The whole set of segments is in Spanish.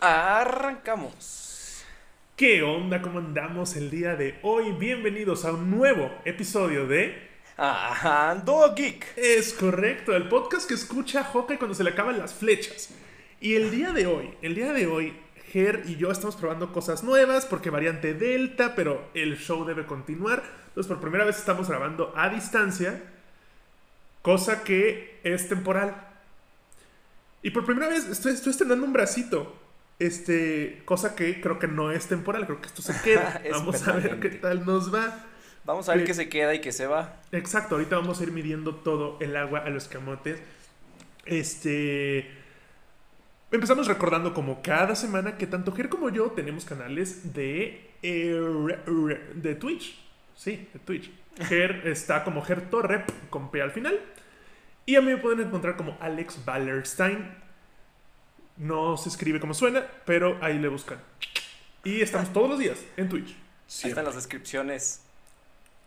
Arrancamos. ¿Qué onda? ¿Cómo andamos el día de hoy? Bienvenidos a un nuevo episodio de Ando Geek. Es correcto, el podcast que escucha Hawkeye cuando se le acaban las flechas. Y el día de hoy, el día de hoy, Ger y yo estamos probando cosas nuevas porque variante Delta, pero el show debe continuar. Entonces, por primera vez estamos grabando a distancia, cosa que es temporal. Y por primera vez estoy, estoy estrenando un bracito. Este, cosa que creo que no es temporal, creo que esto se queda. Vamos a ver qué tal nos va. Vamos a ver Eh, qué se queda y qué se va. Exacto, ahorita vamos a ir midiendo todo el agua a los camotes. Este. Empezamos recordando como cada semana que tanto Ger como yo tenemos canales de. eh, de Twitch. Sí, de Twitch. Ger está como Ger Torre con P al final. Y a mí me pueden encontrar como Alex Ballerstein. No se escribe como suena, pero ahí le buscan. Y estamos todos los días en Twitch. Ahí Siempre. están las descripciones.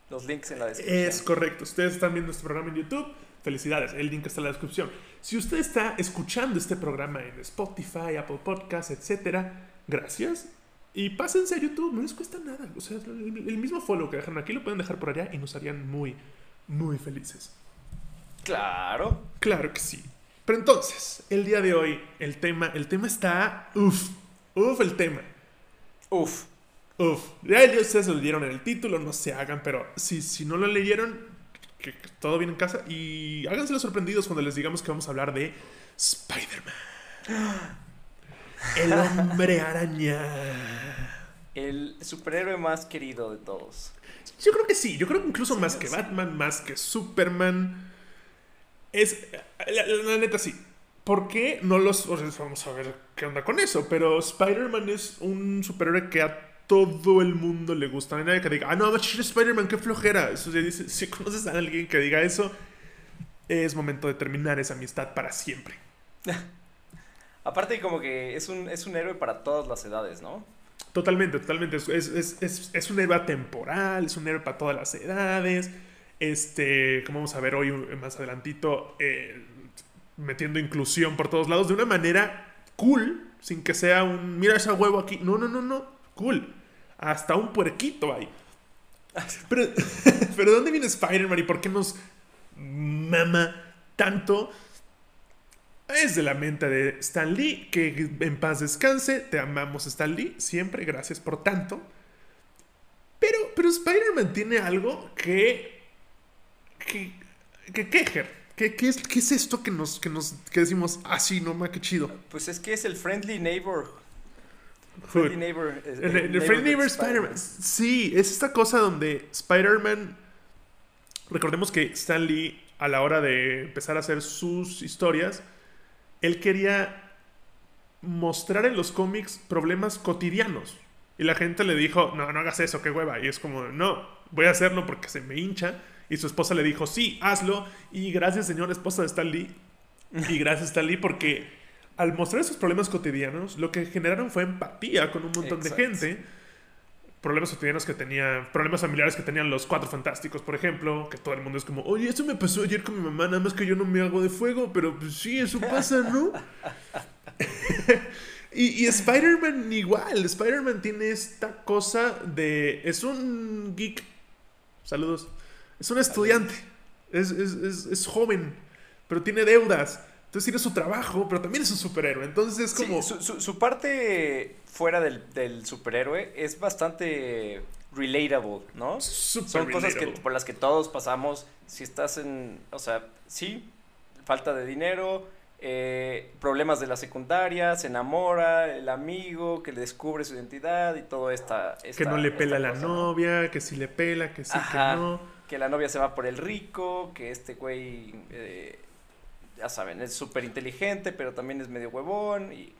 Los links en la descripción. Es correcto. Ustedes están viendo este programa en YouTube. Felicidades. El link está en la descripción. Si usted está escuchando este programa en Spotify, Apple Podcasts, etcétera, gracias. Y pásense a YouTube. No les cuesta nada. O sea, el, el mismo follow que dejan aquí lo pueden dejar por allá y nos harían muy, muy felices. Claro. Claro que sí. Pero entonces, el día de hoy, el tema, el tema está. Uf. Uf, el tema. Uf. Uf, ya, ya ustedes lo leyeron en el título, no se hagan, pero si, si no lo leyeron, que, que todo bien en casa y háganse los sorprendidos cuando les digamos que vamos a hablar de Spider-Man. El hombre araña. El superhéroe más querido de todos. Yo creo que sí, yo creo que incluso Sí, más que sí. Batman, más que Superman. Es. La, la- la neta sí. ¿Por qué no los.? o sea, vamos a ver qué onda con eso. Pero Spider-Man es un superhéroe que a todo el mundo le gusta. No hay nadie que diga, ah, no, Spider-Man, qué flojera. Eso dice, si conoces a alguien que diga eso, es momento de terminar esa amistad para siempre. Aparte, como que es un, es un héroe para todas las edades, ¿no? Totalmente, totalmente. Es, es, es, es- es un héroe temporal, es un héroe para todas las edades. Este, como vamos a ver hoy más adelantito, eh, metiendo inclusión por todos lados de una manera cool, sin que sea un, mira ese huevo aquí. No, no, no, no, cool. Hasta un puerquito hay. Pero, pero ¿de dónde viene Spider-Man y por qué nos mama tanto? Es de la mente de Stan Lee, que en paz descanse, te amamos Stan Lee, siempre, gracias por tanto. Pero, pero Spider-Man tiene algo que... que... que quejer. ¿Qué, qué es, qué es esto que nos, que nos que decimos, ah, sí, no, ma, qué chido? Pues es que es el friendly neighbor. Friendly neighbor. eh, El, el neighbor Friendly Neighbor Spider-Man. Sí, es esta cosa donde Spider-Man. Recordemos que Stan Lee, a la hora de empezar a hacer sus historias, él quería mostrar en los cómics problemas cotidianos. Y la gente le dijo, no, no hagas eso, qué hueva. Y es como, no, voy a hacerlo porque se me hincha. Y su esposa le dijo, sí, hazlo. Y gracias, señora esposa de Stan Lee. Y gracias, Stan Lee, porque al mostrar esos problemas cotidianos, lo que generaron fue empatía con un montón Exacto. de gente. Problemas cotidianos que tenía, problemas familiares que tenían los cuatro fantásticos, por ejemplo, que todo el mundo es como, oye, eso me pasó ayer con mi mamá, nada más que yo no me hago de fuego, pero pues sí, eso pasa, ¿no? y y Spider-Man igual, Spider-Man tiene esta cosa de, es un geek, saludos, es un estudiante, es, es, es, es joven, pero tiene deudas. Entonces tiene su trabajo, pero también es un superhéroe. Entonces es Sí, como... su, su- su parte fuera del, del superhéroe es bastante relatable, ¿no? Súper Son cosas que, por las que todos pasamos. Si estás en, o sea, sí, falta de dinero, eh, problemas de la secundaria, se enamora, el amigo que le descubre su identidad y todo esta... que no le pela la novia, que sí le pela, que sí, Ajá. que no. Que la novia se va por el rico, que este güey, eh, ya saben, es súper inteligente, pero también es medio huevón. Y,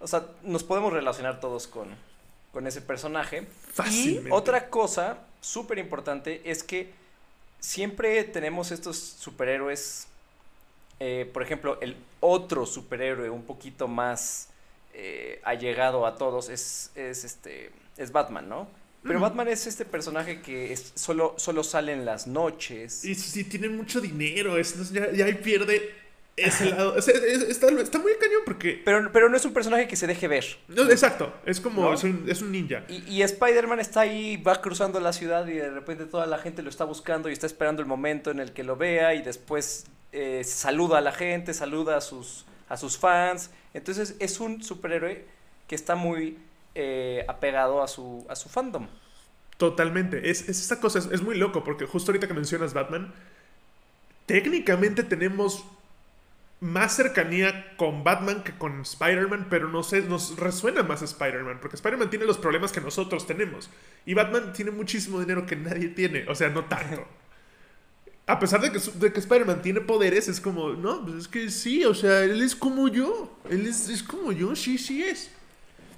o sea, nos podemos relacionar todos con, con ese personaje. Fácilmente. Y otra cosa súper importante es que siempre tenemos estos superhéroes, eh, por ejemplo, el otro superhéroe un poquito más eh, allegado a todos es, es, este, es Batman, ¿no? Pero. Batman es este personaje que es, solo, solo sale en las noches. Y sí, tiene mucho dinero, es, ya, ya ahí pierde ese lado. o sea, es- está, está muy cañón porque. Pero, pero no es un personaje que se deje ver. No, exacto. Es como. ¿No? Es, un, es un ninja. Y, y Spider-Man está ahí, va cruzando la ciudad y de repente toda la gente lo está buscando y está esperando el momento en el que lo vea y después eh, saluda a la gente, saluda a sus, a sus fans. Entonces es un superhéroe que está muy eh, apegado a su, a su fandom. Totalmente. Es, es esa cosa. Es, es muy loco porque justo ahorita que mencionas Batman. Técnicamente tenemos más cercanía con Batman que con Spider-Man, pero no sé, nos resuena más Spider-Man, porque Spider-Man tiene los problemas que nosotros tenemos. Y Batman tiene muchísimo dinero que nadie tiene, o sea, no tanto. A pesar de que, de que Spider-Man tiene poderes, es como, no, pues es que sí, o sea, él es como yo. Él es, es como yo, sí, sí es.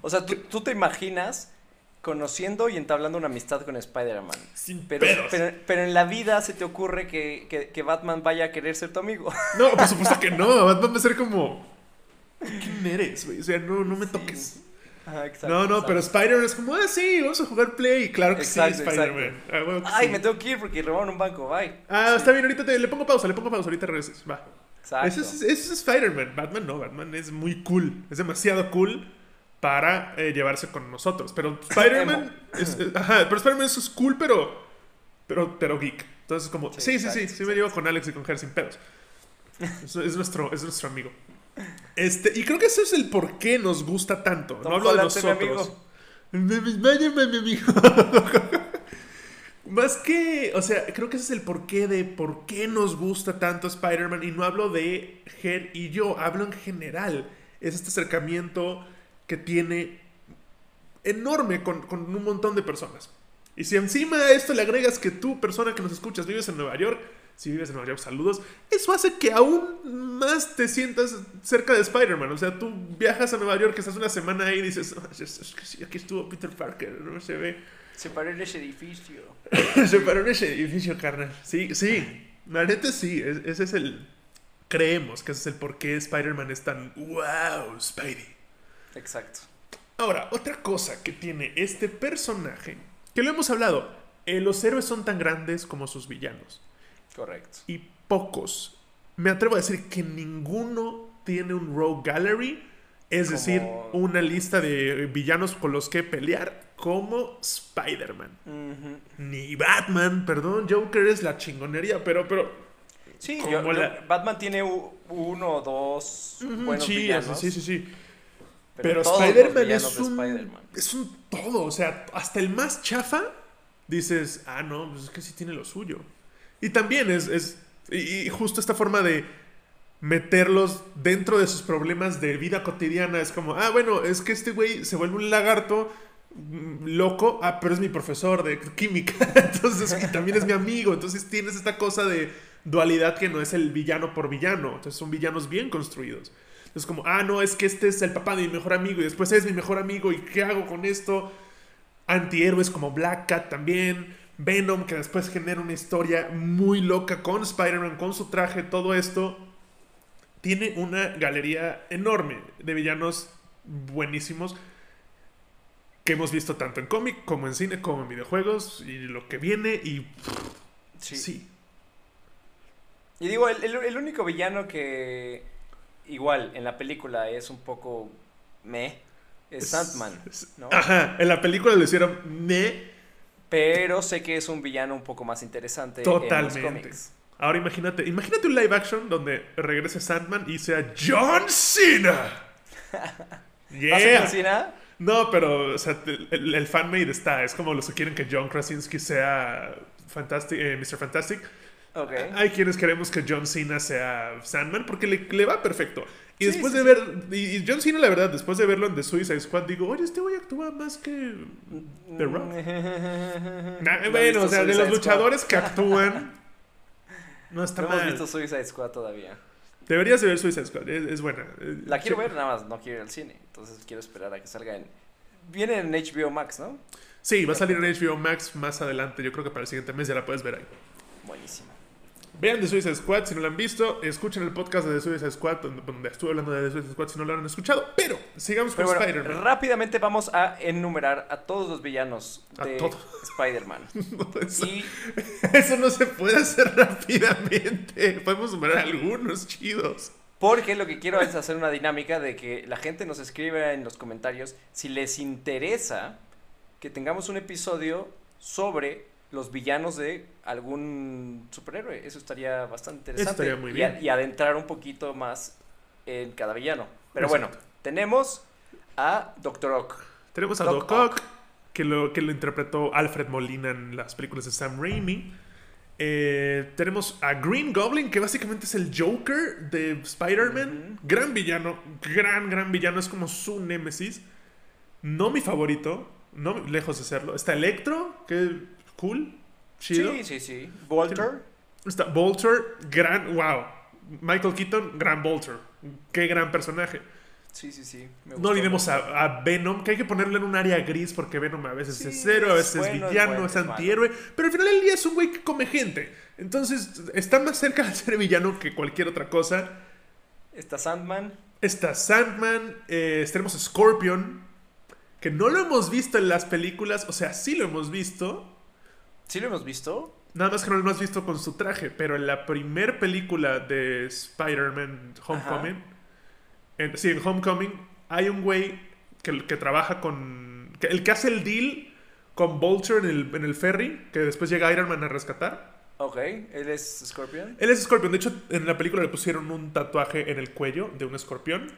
O sea, tú, tú te imaginas conociendo y entablando una amistad con Spider-Man. Sin Pero, pedos. pero, pero en la vida se te ocurre que, que- que Batman vaya a querer ser tu amigo. No, por supuesto que no. Batman va a ser como. ¿Quién eres, güey? O sea, no, no me toques. Ajá, exacto, no, no, exacto. pero Spider-Man es como, ah, sí, vamos a jugar Play. Claro que Exacto, sí, Spider-Man. Ah, huevo que Ay, sí. me tengo que ir porque robaron un banco, bye. Ah, está bien, ahorita te, le pongo pausa, le pongo pausa, ahorita regresas. Va. Exacto. Es, ese es Spider-Man. Batman no, Batman es muy cool. Es demasiado cool para eh, llevarse con nosotros. Pero Spider-Man. es, es- ajá, pero Spider-Man es cool, pero. Pero, pero geek. Entonces, como. Sí, Sí, sí, sí, me llevo con Alex y con Ger sin pedos. Es, es nuestro, es nuestro amigo. Este, y creo que ese es el por qué nos gusta tanto. Tom no hablo de Holland, nosotros. Mi amigo. Más que, o sea, creo que ese es el porqué de por qué nos gusta tanto Spider-Man. Y no hablo de Ger y yo, hablo en general. Es este acercamiento que tiene enorme con, con un montón de personas. Y si encima a esto le agregas que tú, persona que nos escuchas, vives en Nueva York, si vives en Nueva York, saludos, eso hace que aún más te sientas cerca de Spider-Man. O sea, tú viajas a Nueva York, estás una semana ahí y dices, "Ah, aquí estuvo Peter Parker, no se ve. Se paró en ese edificio. Se paró en ese edificio, carnal. Sí, sí. La neta sí. es- ese es el. Creemos que ese es el por qué Spider-Man es tan. ¡Wow! Spidey. Exacto. Ahora, otra cosa que tiene este personaje. Que lo hemos hablado. eh, los héroes son tan grandes como sus villanos. Correcto. Y pocos. Me atrevo a decir que ninguno tiene un Rogue Gallery. Es Como- decir, una lista de villanos con los que pelear como Spider-Man. Ni Batman, perdón, Joker es la chingonería, pero, pero. Sí, yo- Batman tiene uno o dos buenos sí, villanos. sí, sí, sí. Pero, Spider-Man es. Spider-Man. Es un todo, o sea, hasta el más chafa dices, ah, no, pues es que sí tiene lo suyo. Y también es. es y, y justo esta forma de meterlos dentro de sus problemas de vida cotidiana es como, ah, bueno, es que este güey se vuelve un lagarto mm, loco, ah, pero es mi profesor de química, entonces, y también es mi amigo, entonces tienes esta cosa de dualidad que no es el villano por villano, entonces son villanos bien construidos. Es como, ah, no, es que este es el papá de mi mejor amigo y después es mi mejor amigo y ¿qué hago con esto? Antihéroes como Black Cat también, Venom que después genera una historia muy loca con Spider-Man, con su traje, todo esto. Tiene una galería enorme de villanos buenísimos que hemos visto tanto en cómic como en cine como en videojuegos y lo que viene y Sí. sí. Y digo, el, el- el único villano que igual en la película es un poco meh es Sandman. Ajá, en la película lo hicieron me Pero sé que es un villano un poco más interesante en los Totalmente. cómics. Ahora imagínate, imagínate un live action donde regrese Sandman y sea John Cena. ¿Va a ser Yeah. John Cena? No, pero o sea, el, el, el fanmade está. Es como los que quieren que John Krasinski sea Fantastic, eh, Mr. Fantastic. Hay quienes queremos que John Cena sea Sandman porque le, le va perfecto. Y Sí, después sí, de ver. Y, John Cena, la verdad, después de verlo en The Suicide Squad, digo, oye, este güey actúa más que. The Rock. Nah, ¿No bueno, o sea, de los Squad? luchadores que actúan. No está No hemos mal. visto Suicide Squad todavía. Deberías de ver Suicide Squad, es, es buena. La quiero ver, nada más no quiero ir al cine. Entonces quiero esperar a que salga en... Viene en HBO Max, ¿no? Sí, va a salir en HBO Max más adelante. Yo creo que para el siguiente mes ya la puedes ver ahí. Buenísimo. Vean The Suicide Squad si no lo han visto. Escuchen el podcast de The Suicide Squad donde, donde estuve hablando de The Suicide Squad si no lo han escuchado. Pero sigamos con bueno, Spider-Man. rápidamente vamos a enumerar a todos los villanos de. Spider-Man. eso, Y eso no se puede hacer rápidamente. Podemos numerar algunos chidos. Porque lo que quiero es hacer una dinámica de que la gente nos escriba en los comentarios si les interesa que tengamos un episodio sobre los villanos de algún superhéroe. Eso estaría bastante Eso interesante. estaría muy Y bien. a- Y, adentrar un poquito más en cada villano. Pero Exacto. bueno, tenemos a Doctor Ock. Tenemos a Doc Doc Ock, que lo, que lo interpretó Alfred Molina en las películas de Sam Raimi. Eh, tenemos a Green Goblin, que básicamente es el Joker de Spider-Man. Gran villano, gran, gran villano. Es como su némesis. No mi favorito, no lejos de serlo. Está Electro, que cool, chido. Sí, sí, sí. Walter. Está Bolter, gran, wow. Michael Keaton, gran Bolter. Qué gran personaje. Sí, sí, sí. me No olvidemos a, a Venom, que hay que ponerle en un área gris porque Venom a veces Sí, es cero, a veces es villano, bueno, es, antihéroe, pero al final del día es un güey que come gente. Entonces está más cerca de ser villano que cualquier otra cosa. Está Sandman. Está Sandman, eh, tenemos Scorpion, que no lo hemos visto en las películas, o sea, sí lo hemos visto, ¿Sí lo hemos visto? nada más que no lo hemos visto con su traje, pero en la primer película de Spider-Man Homecoming, en- sí, en Homecoming, hay un güey que, que trabaja con. que- el que hace el deal con Vulture en el, en el ferry, que después llega Iron Man a rescatar. Ok, él es Scorpion. Él es Scorpion. De hecho, en la película le pusieron un tatuaje en el cuello de un escorpión.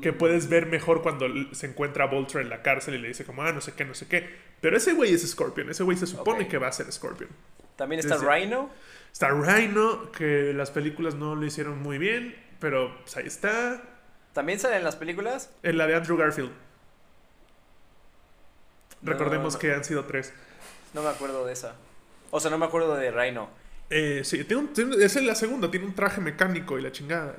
Que puedes ver mejor cuando se encuentra a Vulture en la cárcel y le dice como, ah, no sé qué, no sé qué. Pero ese güey es Scorpion. Ese güey se supone que va a ser Scorpion. También está Desde- Rhino. Está Rhino, que las películas no lo hicieron muy bien, pero pues, ahí está. ¿También sale en las películas? En la de Andrew Garfield. No, Recordemos no. que han sido tres. No me acuerdo de esa. O sea, no me acuerdo de Rhino. Eh, sí, tiene un- tiene- esa es la segunda, tiene un traje mecánico y la chingada.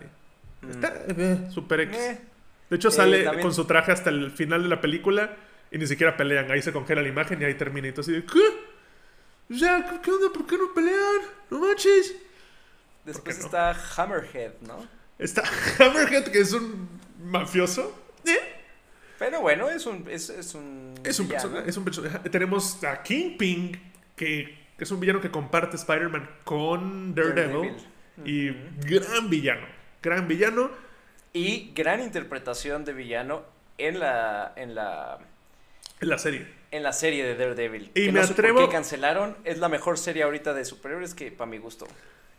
Mm. Está eh, super X. Eh, De hecho, Eh, sale también- con su traje hasta el final de la película y ni siquiera pelean. Ahí se congela la imagen y ahí termina. Y de, ¿qué? Sea, ¿qué- ¿qué onda? ¿Por qué no pelean? No manches. Después no? está Hammerhead, ¿no? Está Hammerhead, que es un mafioso. ¿Eh? Pero bueno, es un. Es, es un. Es un, es un personaje. Tenemos a Kingpin, que es un villano que comparte Spider-Man con Daredevil. Y gran villano. Gran villano. Y gran interpretación de villano en la. en la. en la serie. en la serie de Daredevil. Y que me no atrevo- qué cancelaron. Es la mejor serie ahorita de superhéroes que para mi gusto.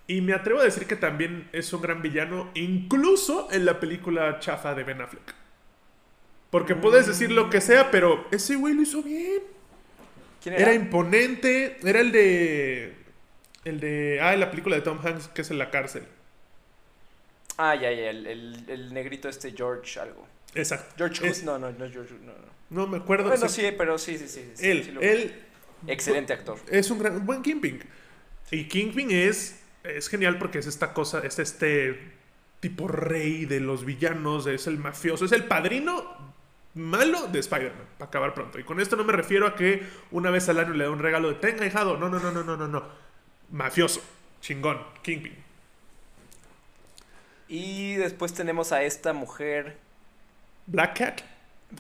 Y me atrevo a decir que también es un gran villano, incluso en la película chafa de Ben Affleck. Porque puedes decir lo que sea, pero ese güey lo hizo bien. ¿Quién Era era? imponente. Era el de. El de. Ah, la película de Tom Hanks, que es en la cárcel. Ah, ya, ya, el, el, el negrito este George algo. Exacto. George Es- Hood, no, no, no es George no, no. No me acuerdo. Bueno, sí, pero sí, sí, sí. sí, Él, sí él Excelente actor. es un gran, buen Kingpin. Y Kingpin es, es genial porque es esta cosa, es este tipo rey de los villanos, es el mafioso, es el padrino malo de Spider-Man, para acabar pronto. Y con esto no me refiero a que una vez al año le da un regalo de tenga hijado. No, no, no, no, no, no, no. Mafioso, chingón, Kingpin. Y después tenemos a esta mujer, Black Cat.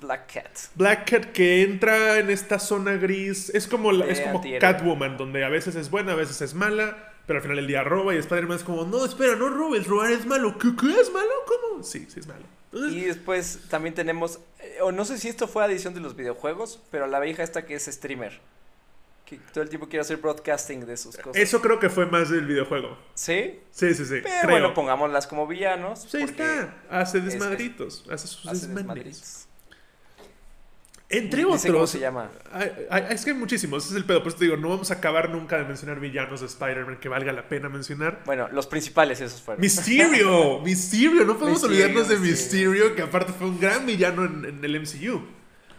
Black Cat. Black Cat que entra en esta zona gris. Es como, la- es como. Catwoman, donde a veces es buena, a veces es mala, pero al final del día roba y Spider-Man es como, no, espera, no robes, robar es malo. ¿Qué, qué es malo? ¿Cómo? Sí, sí es malo. Entonces, Y después también tenemos, eh, o no sé si esto fue adición de los videojuegos, pero la vieja esta que es streamer. Que todo el tiempo quiere hacer broadcasting de sus cosas. eso creo que fue más del videojuego. ¿Sí? Sí, sí, sí. Pero creo. bueno, pongámoslas como villanos. Sí, está. Hace es- desmadritos. hace sus hace desmadritos. Entre otros. cómo se llama. Ay, ay, es que hay muchísimos, ese es el pedo. Por eso te digo, no vamos a acabar nunca de mencionar villanos de Spider-Man que valga la pena mencionar. Bueno, los principales esos fueron. Mysterio, Mysterio, no podemos Mysterio, olvidarnos de Mysterio. Mysterio, que aparte fue un gran villano en, en el MCU.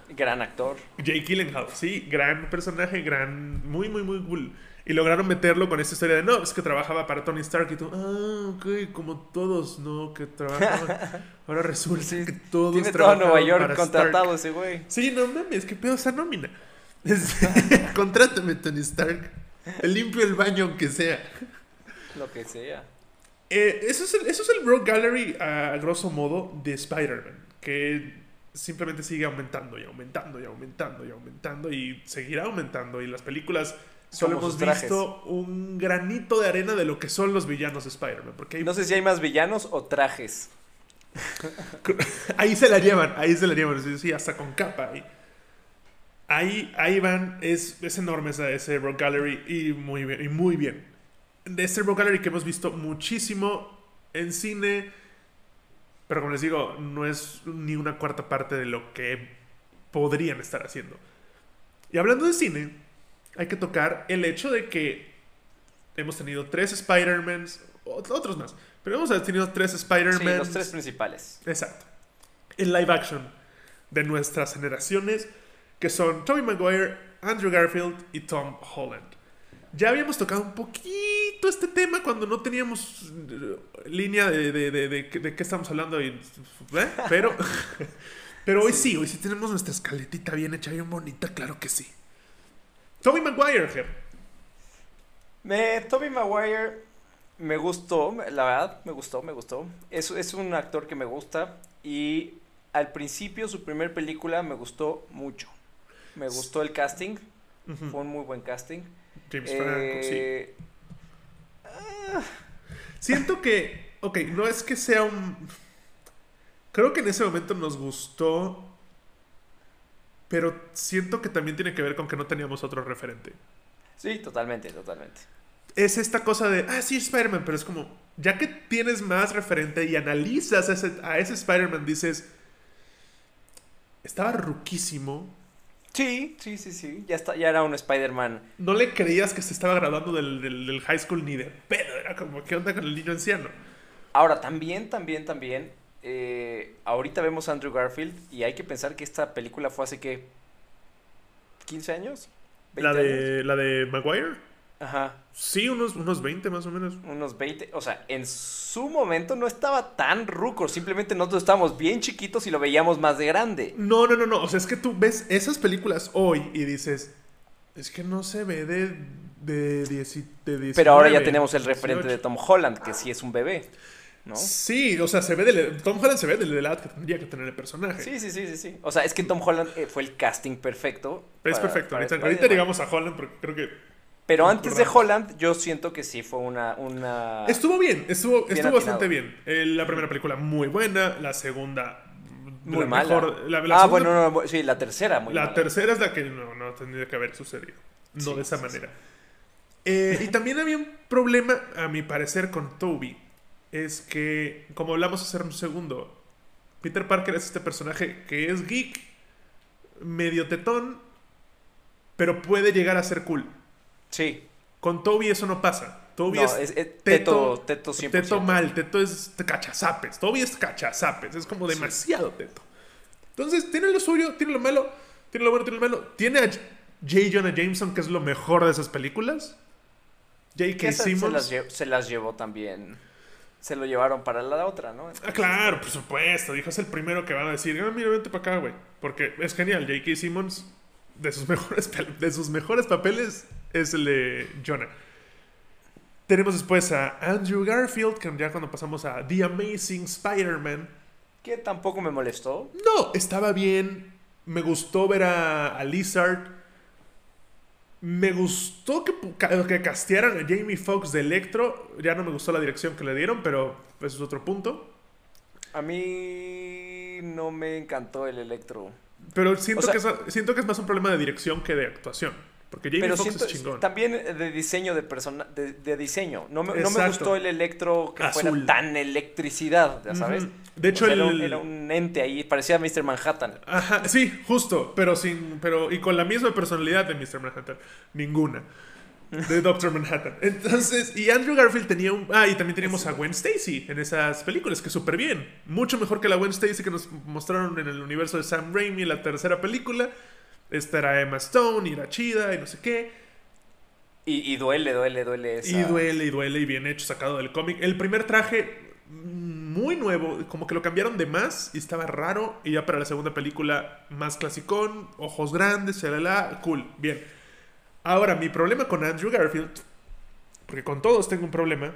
Gran actor. Jake Gyllenhaal, sí, gran personaje, gran, muy, muy, muy cool. Y lograron meterlo con esta historia de, no, es que trabajaba para Tony Stark y tú, ah, ok, como todos, ¿no? Que trabajaban. Ahora resulta Sí, que todos Tiene todo Nueva York contratado ese güey. Sí, no mames, qué pedo esa nómina. Contrátame, Tony Stark. Limpio el baño aunque sea. Lo que sea. Eh, eso, es el, eso es el Rogue Gallery a grosso modo de Spider-Man, que simplemente sigue aumentando y aumentando y aumentando y aumentando y seguirá aumentando. Y las películas solo hemos visto un granito de arena de lo que son los villanos de Spider-Man. Porque hay- No sé si hay más villanos o trajes. ahí se la llevan, ahí se la llevan, sí, sí, hasta con capa. Ahí, ahí, ahí van, es, es enorme ese, ese Rock Gallery y muy bien, y muy bien. De este Rock Gallery que hemos visto muchísimo en cine, pero como les digo, no es ni una cuarta parte de lo que podrían estar haciendo. Y hablando de cine, hay que tocar el hecho de que hemos tenido tres Spider-Mans, otros más, pero hemos tenido tres Spider-Man. Sí, los tres principales. Exacto. En live action de nuestras generaciones, que son Tobey Maguire, Andrew Garfield y Tom Holland. Ya habíamos tocado un poquito este tema cuando no teníamos eh, línea de, de, de, de, qué estamos hablando. Y, ¿eh? Pero, pero hoy sí. hoy sí tenemos nuestra escaletita bien hecha, bien bonita, claro que sí. Tobey Maguire, Ger. Me, Tobey Maguire me gustó, la verdad, me gustó, me gustó. Es, es un actor que me gusta y al principio su primer película me gustó mucho. Me gustó el casting, fue un muy buen casting. James Franco, sí. Eh, ah. Siento que, ok, no es que sea un... Creo que en ese momento nos gustó, pero siento que también tiene que ver con que no teníamos otro referente. Sí, totalmente, totalmente es esta cosa de, ah, sí, Spider-Man, pero es como, ya que tienes más referente y analizas a ese, a ese Spider-Man, dices, estaba ruquísimo. Sí, sí, sí, sí, ya, está, ya era un Spider-Man. No le creías que se estaba graduando del, del, high school ni de pedo, era como, ¿qué onda con el niño anciano? Ahora, también, también, también, eh, ahorita vemos a Andrew Garfield y hay que pensar que esta película fue hace que 15 años. ¿La de, ¿La de Maguire? Ajá. Sí, unos, unos 20 más o menos. Unos 20. O sea, en su momento no estaba tan ruco. Simplemente nosotros estábamos bien chiquitos y lo veíamos más de grande. No, no, no, no. O sea, es que tú ves esas películas hoy y dices, es que no se ve de, de, de Pero ahora ya tenemos el referente de Tom Holland, que sí es un bebé. ¿No? Sí, o sea, se ve de, Tom Holland se ve de la edad que tendría que tener el personaje. Sí, sí, sí, sí, sí. O sea, es que Tom Holland eh, fue el casting perfecto. Es perfecto. ahorita, ahorita llegamos a Holland porque creo que pero antes de Holland, yo siento que sí fue una. una... Estuvo bien, estuvo, estuvo bastante bien. Eh, la primera película muy buena, la segunda. Muy mala. ah, bueno, no, sí, la tercera muy La tercera es la que no, no tendría que haber sucedido. No de esa manera. Eh, y también había un problema, a mi parecer, con Toby. Es que, como hablamos hace un segundo, Peter Parker es este personaje que es geek, medio tetón, pero puede llegar a ser cool. Sí. Con Toby eso no pasa. Toby es, teto, teto, Teto mal, teto es cachazapes. Toby es cachazapes, es como demasiado teto. Entonces, tiene lo suyo, tiene lo malo, tiene lo bueno, tiene lo malo. Tiene a J. Jonah Jameson, que es lo mejor de esas películas. J.K. Simmons. Se las, llevó también. Se lo llevaron para la otra, ¿no? ah, claro, por supuesto. Dijo, es el primero que van a decir, ah, mira, vente para acá, güey. Porque es genial. J.K. Simmons, de sus mejores, de sus mejores papeles, es el de Jonah. Tenemos después a Andrew Garfield, que ya cuando pasamos a The Amazing Spider-Man. Que tampoco me molestó. No, estaba bien. Me gustó ver a, Lizard. Me gustó que, que castearan a Jamie Foxx de Electro. Ya no me gustó la dirección que le dieron, pero eso es otro punto. A mí no me encantó el Electro. Pero siento, que siento que es más un problema de dirección que de actuación. Porque Jamie Pero es chingón. También de diseño de persona, de, diseño. No me, no me, gustó el electro que fuera tan electricidad, ya sabes. De hecho, era, un, ente ahí, parecía Mr. Manhattan. Ajá, sí, justo, pero sin, pero, y con la misma personalidad de Mr. Manhattan. Ninguna. De Doctor Manhattan. Entonces, y Andrew Garfield tenía un. Ah, y también teníamos a Gwen Stacy en esas películas, que súper bien. Mucho mejor que la Gwen Stacy que nos mostraron en el universo de Sam Raimi en la tercera película. Esta era Emma Stone y era chida y no sé qué. Y, duele, duele, duele. Esa... Y duele, y duele, y bien hecho, sacado del cómic. El primer traje, muy nuevo, como que lo cambiaron de más y estaba raro. Y ya para la segunda película, más clasicón, ojos grandes, la cool, bien. Ahora, mi problema con Andrew Garfield, porque con todos tengo un problema,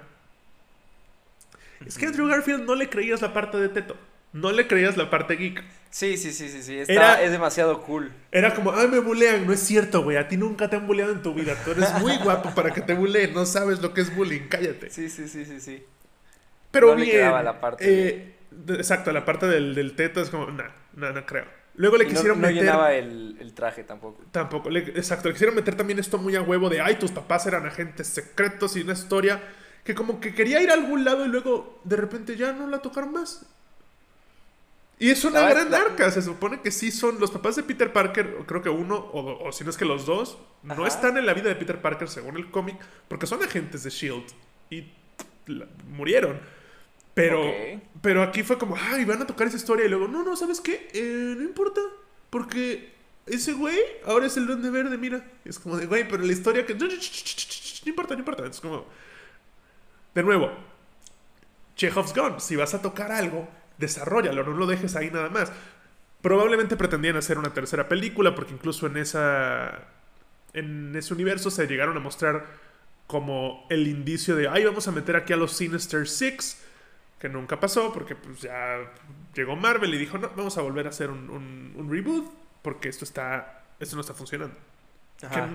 es que Andrew Garfield no le creías la parte de Teto no le creías la parte geek. Sí, sí, sí, sí, sí. Está, es demasiado cool. Era como, ay, me bulean. No es cierto, güey. A ti nunca te han buleado en tu vida. Tú eres muy guapo para que te buleen. No sabes lo que es bullying. Cállate. Sí, sí, sí, sí, sí. Pero bien. La parte eh, Exacto, la parte del, del teto es como, no, no, no creo. Luego le quisieron no, meter. llenaba el, el, traje tampoco. Tampoco. exacto, le quisieron meter también esto muy a huevo de, ay, tus papás eran agentes secretos y una historia que como que quería ir a algún lado y luego de repente ya no la tocaron más. Y es una gran arca, se supone que sí son los papás de Peter Parker, creo que uno, o, si no es que los dos, no están en la vida de Peter Parker según el cómic, porque son agentes de Shield y murieron. Pero, pero aquí fue como, ay, van a tocar esa historia y luego, no, no, ¿sabes qué? Eh, no importa, porque ese güey ahora es el duende verde, mira. es como de, güey, pero la historia que... No importa, no importa. Es como... De nuevo, Chekhov's Gone, si vas a tocar algo, desarrollalo, no lo dejes ahí nada más. Probablemente pretendían hacer una tercera película, porque incluso en esa. En ese universo se llegaron a mostrar como el indicio de, ay, vamos a meter aquí a los Sinister Six, que nunca pasó, porque pues ya llegó Marvel y dijo, no, vamos a volver a hacer un, reboot, porque esto está, esto no está funcionando.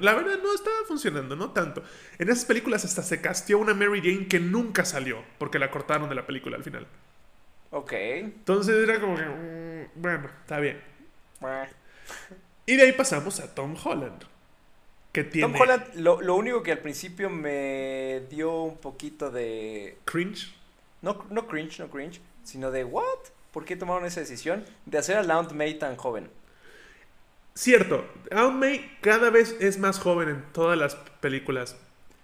la verdad no estaba funcionando, no tanto. En esas películas hasta se castió una Mary Jane que nunca salió, porque la cortaron de la película al final. Ok. Entonces era como que, mm, bueno, está bien. Y de ahí pasamos a Tom Holland. Que tiene... Tom Holland, lo, lo, único que al principio me dio un poquito de... Cringe. No, no cringe, no cringe, sino de, ¿what? ¿Por qué tomaron esa decisión de hacer a Aunt May tan joven? Cierto, Aunt May cada vez es más joven en todas las películas.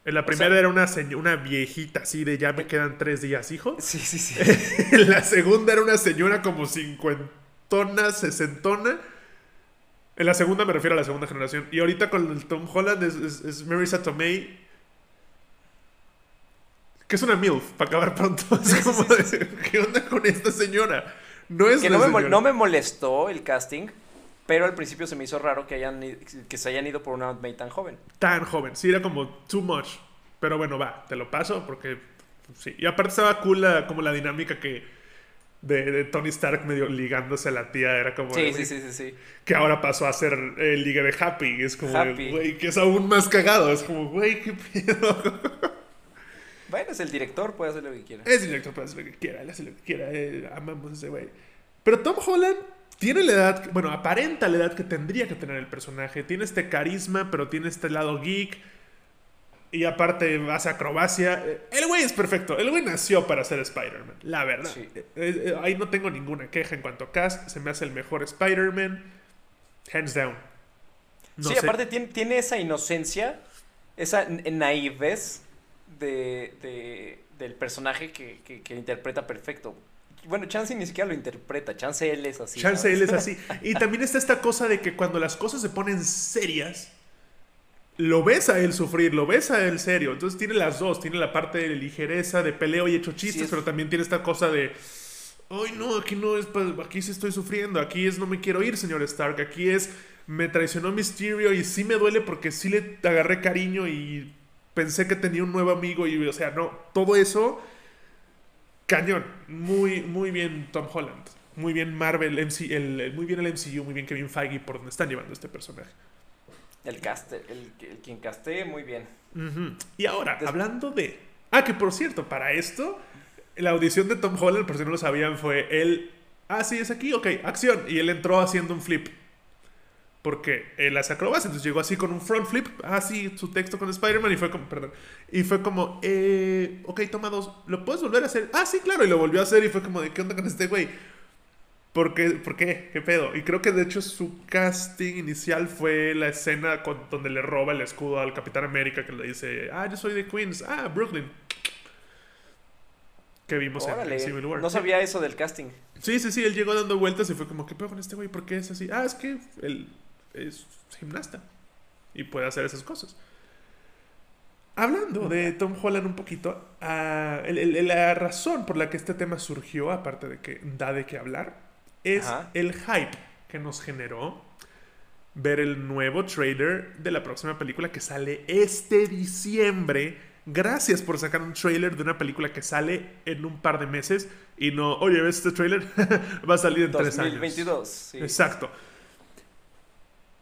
En la primera era una, una viejita así de ya me quedan tres días, hijo. Sí, sí, sí. en la segunda era una señora como cincuentona, sesentona. En la segunda me refiero a la segunda generación. Y ahorita con el Tom Holland es, es, Marisa Tomei. Que es una MILF, para acabar pronto. Es como de, ¿qué onda con esta señora? No es que no me, no me molestó el casting. Pero al principio se me hizo raro que, hayan, que se hayan ido por una May tan joven. Tan joven, sí, era como too much. Pero bueno, va, te lo paso porque sí. Y aparte estaba cool como la dinámica que de, Tony Stark medio ligándose a la tía era como... Sí, sí, sí, sí, sí, Que ahora pasó a ser el ligue de Happy. Es como, güey, que es aún más cagado. Es como, güey, qué pedo. Bueno, es el director, puede hacer lo que quiera. Es el director, puede hacer lo que quiera. Él hace lo que quiera. Eh, amamos a ese güey. Pero Tom Holland tiene la edad, bueno, aparenta la edad que tendría que tener el personaje. Tiene este carisma, pero tiene este lado geek. Y aparte hace acrobacia. El güey es perfecto. El güey nació para ser Spider-Man. La verdad. Eh, eh, ahí no tengo ninguna queja en cuanto a cast. Se me hace el mejor Spider-Man. Hands down. sí, aparte tiene, tiene, esa inocencia. Esa naives de, del personaje que, que interpreta perfecto. Bueno, Chance ni siquiera lo interpreta, Chance él es así. Chance él es así. Y también está esta cosa de que cuando las cosas se ponen serias, lo ves a él sufrir, lo ves a él serio. Entonces tiene las dos, tiene la parte de ligereza, de peleo y hecho chistes, pero también tiene esta cosa de... Ay, no, aquí no es, aquí sí estoy sufriendo, aquí es no me quiero ir, señor Stark, aquí es me traicionó Mysterio y sí me duele porque sí le agarré cariño y pensé que tenía un nuevo amigo y, o sea, no, todo eso cañón. Muy, muy bien Tom Holland. Muy bien Marvel, el, muy bien el MCU, muy bien Kevin Feige por donde están llevando este personaje. El cast, el, quien casté, muy bien. Y ahora, hablando de... Ah, que por cierto, para esto, la audición de Tom Holland, por si no lo sabían, fue él... Ah, sí, es aquí, ok, acción. Y él entró haciendo un flip porque él hace acrobacias, entonces llegó así con un front flip, así su texto con Spider-Man y fue como, perdón, y fue como, eh, ok, toma dos, ¿lo puedes volver a hacer? Ah, sí, claro, y lo volvió a hacer y fue como, ¿de qué onda con este güey? ¿Por qué? ¿Por qué? ¿Qué pedo? Y creo que de hecho su casting inicial fue la escena con, donde le roba el escudo al Capitán América que le dice, ah, yo soy de Queens, ah, Brooklyn. Que vimos en Civil War. No sabía eso del casting. Sí, sí, sí, él llegó dando vueltas y fue como, ¿qué pedo con este güey? ¿Por qué es así? Ah, es que el es gimnasta y puede hacer esas cosas. Hablando de Tom Holland un poquito, ah, la razón por la que este tema surgió, aparte de que da de qué hablar, es el hype que nos generó ver el nuevo trailer de la próxima película que sale este diciembre. Gracias por sacar un trailer de una película que sale en un par de meses y no, oye, ¿ves este trailer? Va a salir en tres años. 2022, Exacto.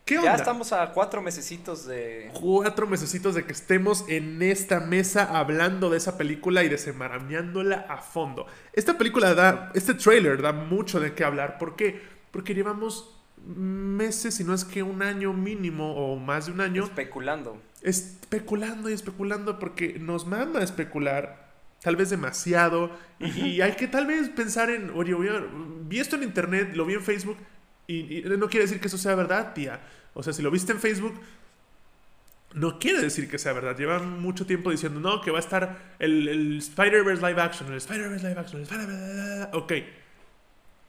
¿Qué onda? Ya estamos a cuatro mesecitos de. Cuatro mesecitos de que estemos en esta mesa hablando de esa película y desemarañándola a fondo. Esta película da. Este trailer da mucho de qué hablar. ¿Por qué? Porque llevamos meses, si no es que un año mínimo o más de un año. Especulando. Especulando y especulando porque nos mama especular. Tal vez demasiado. Y, hay que tal vez pensar en. Oye, vi esto en internet, lo vi en Facebook y, no quiere decir que eso sea verdad, tía. O sea, si lo viste en Facebook, no quiere decir que sea verdad. Llevan mucho tiempo diciendo, no, que va a estar el, el Spider-Verse live action, el Spider-Verse live action, el Spider-Verse... Ok,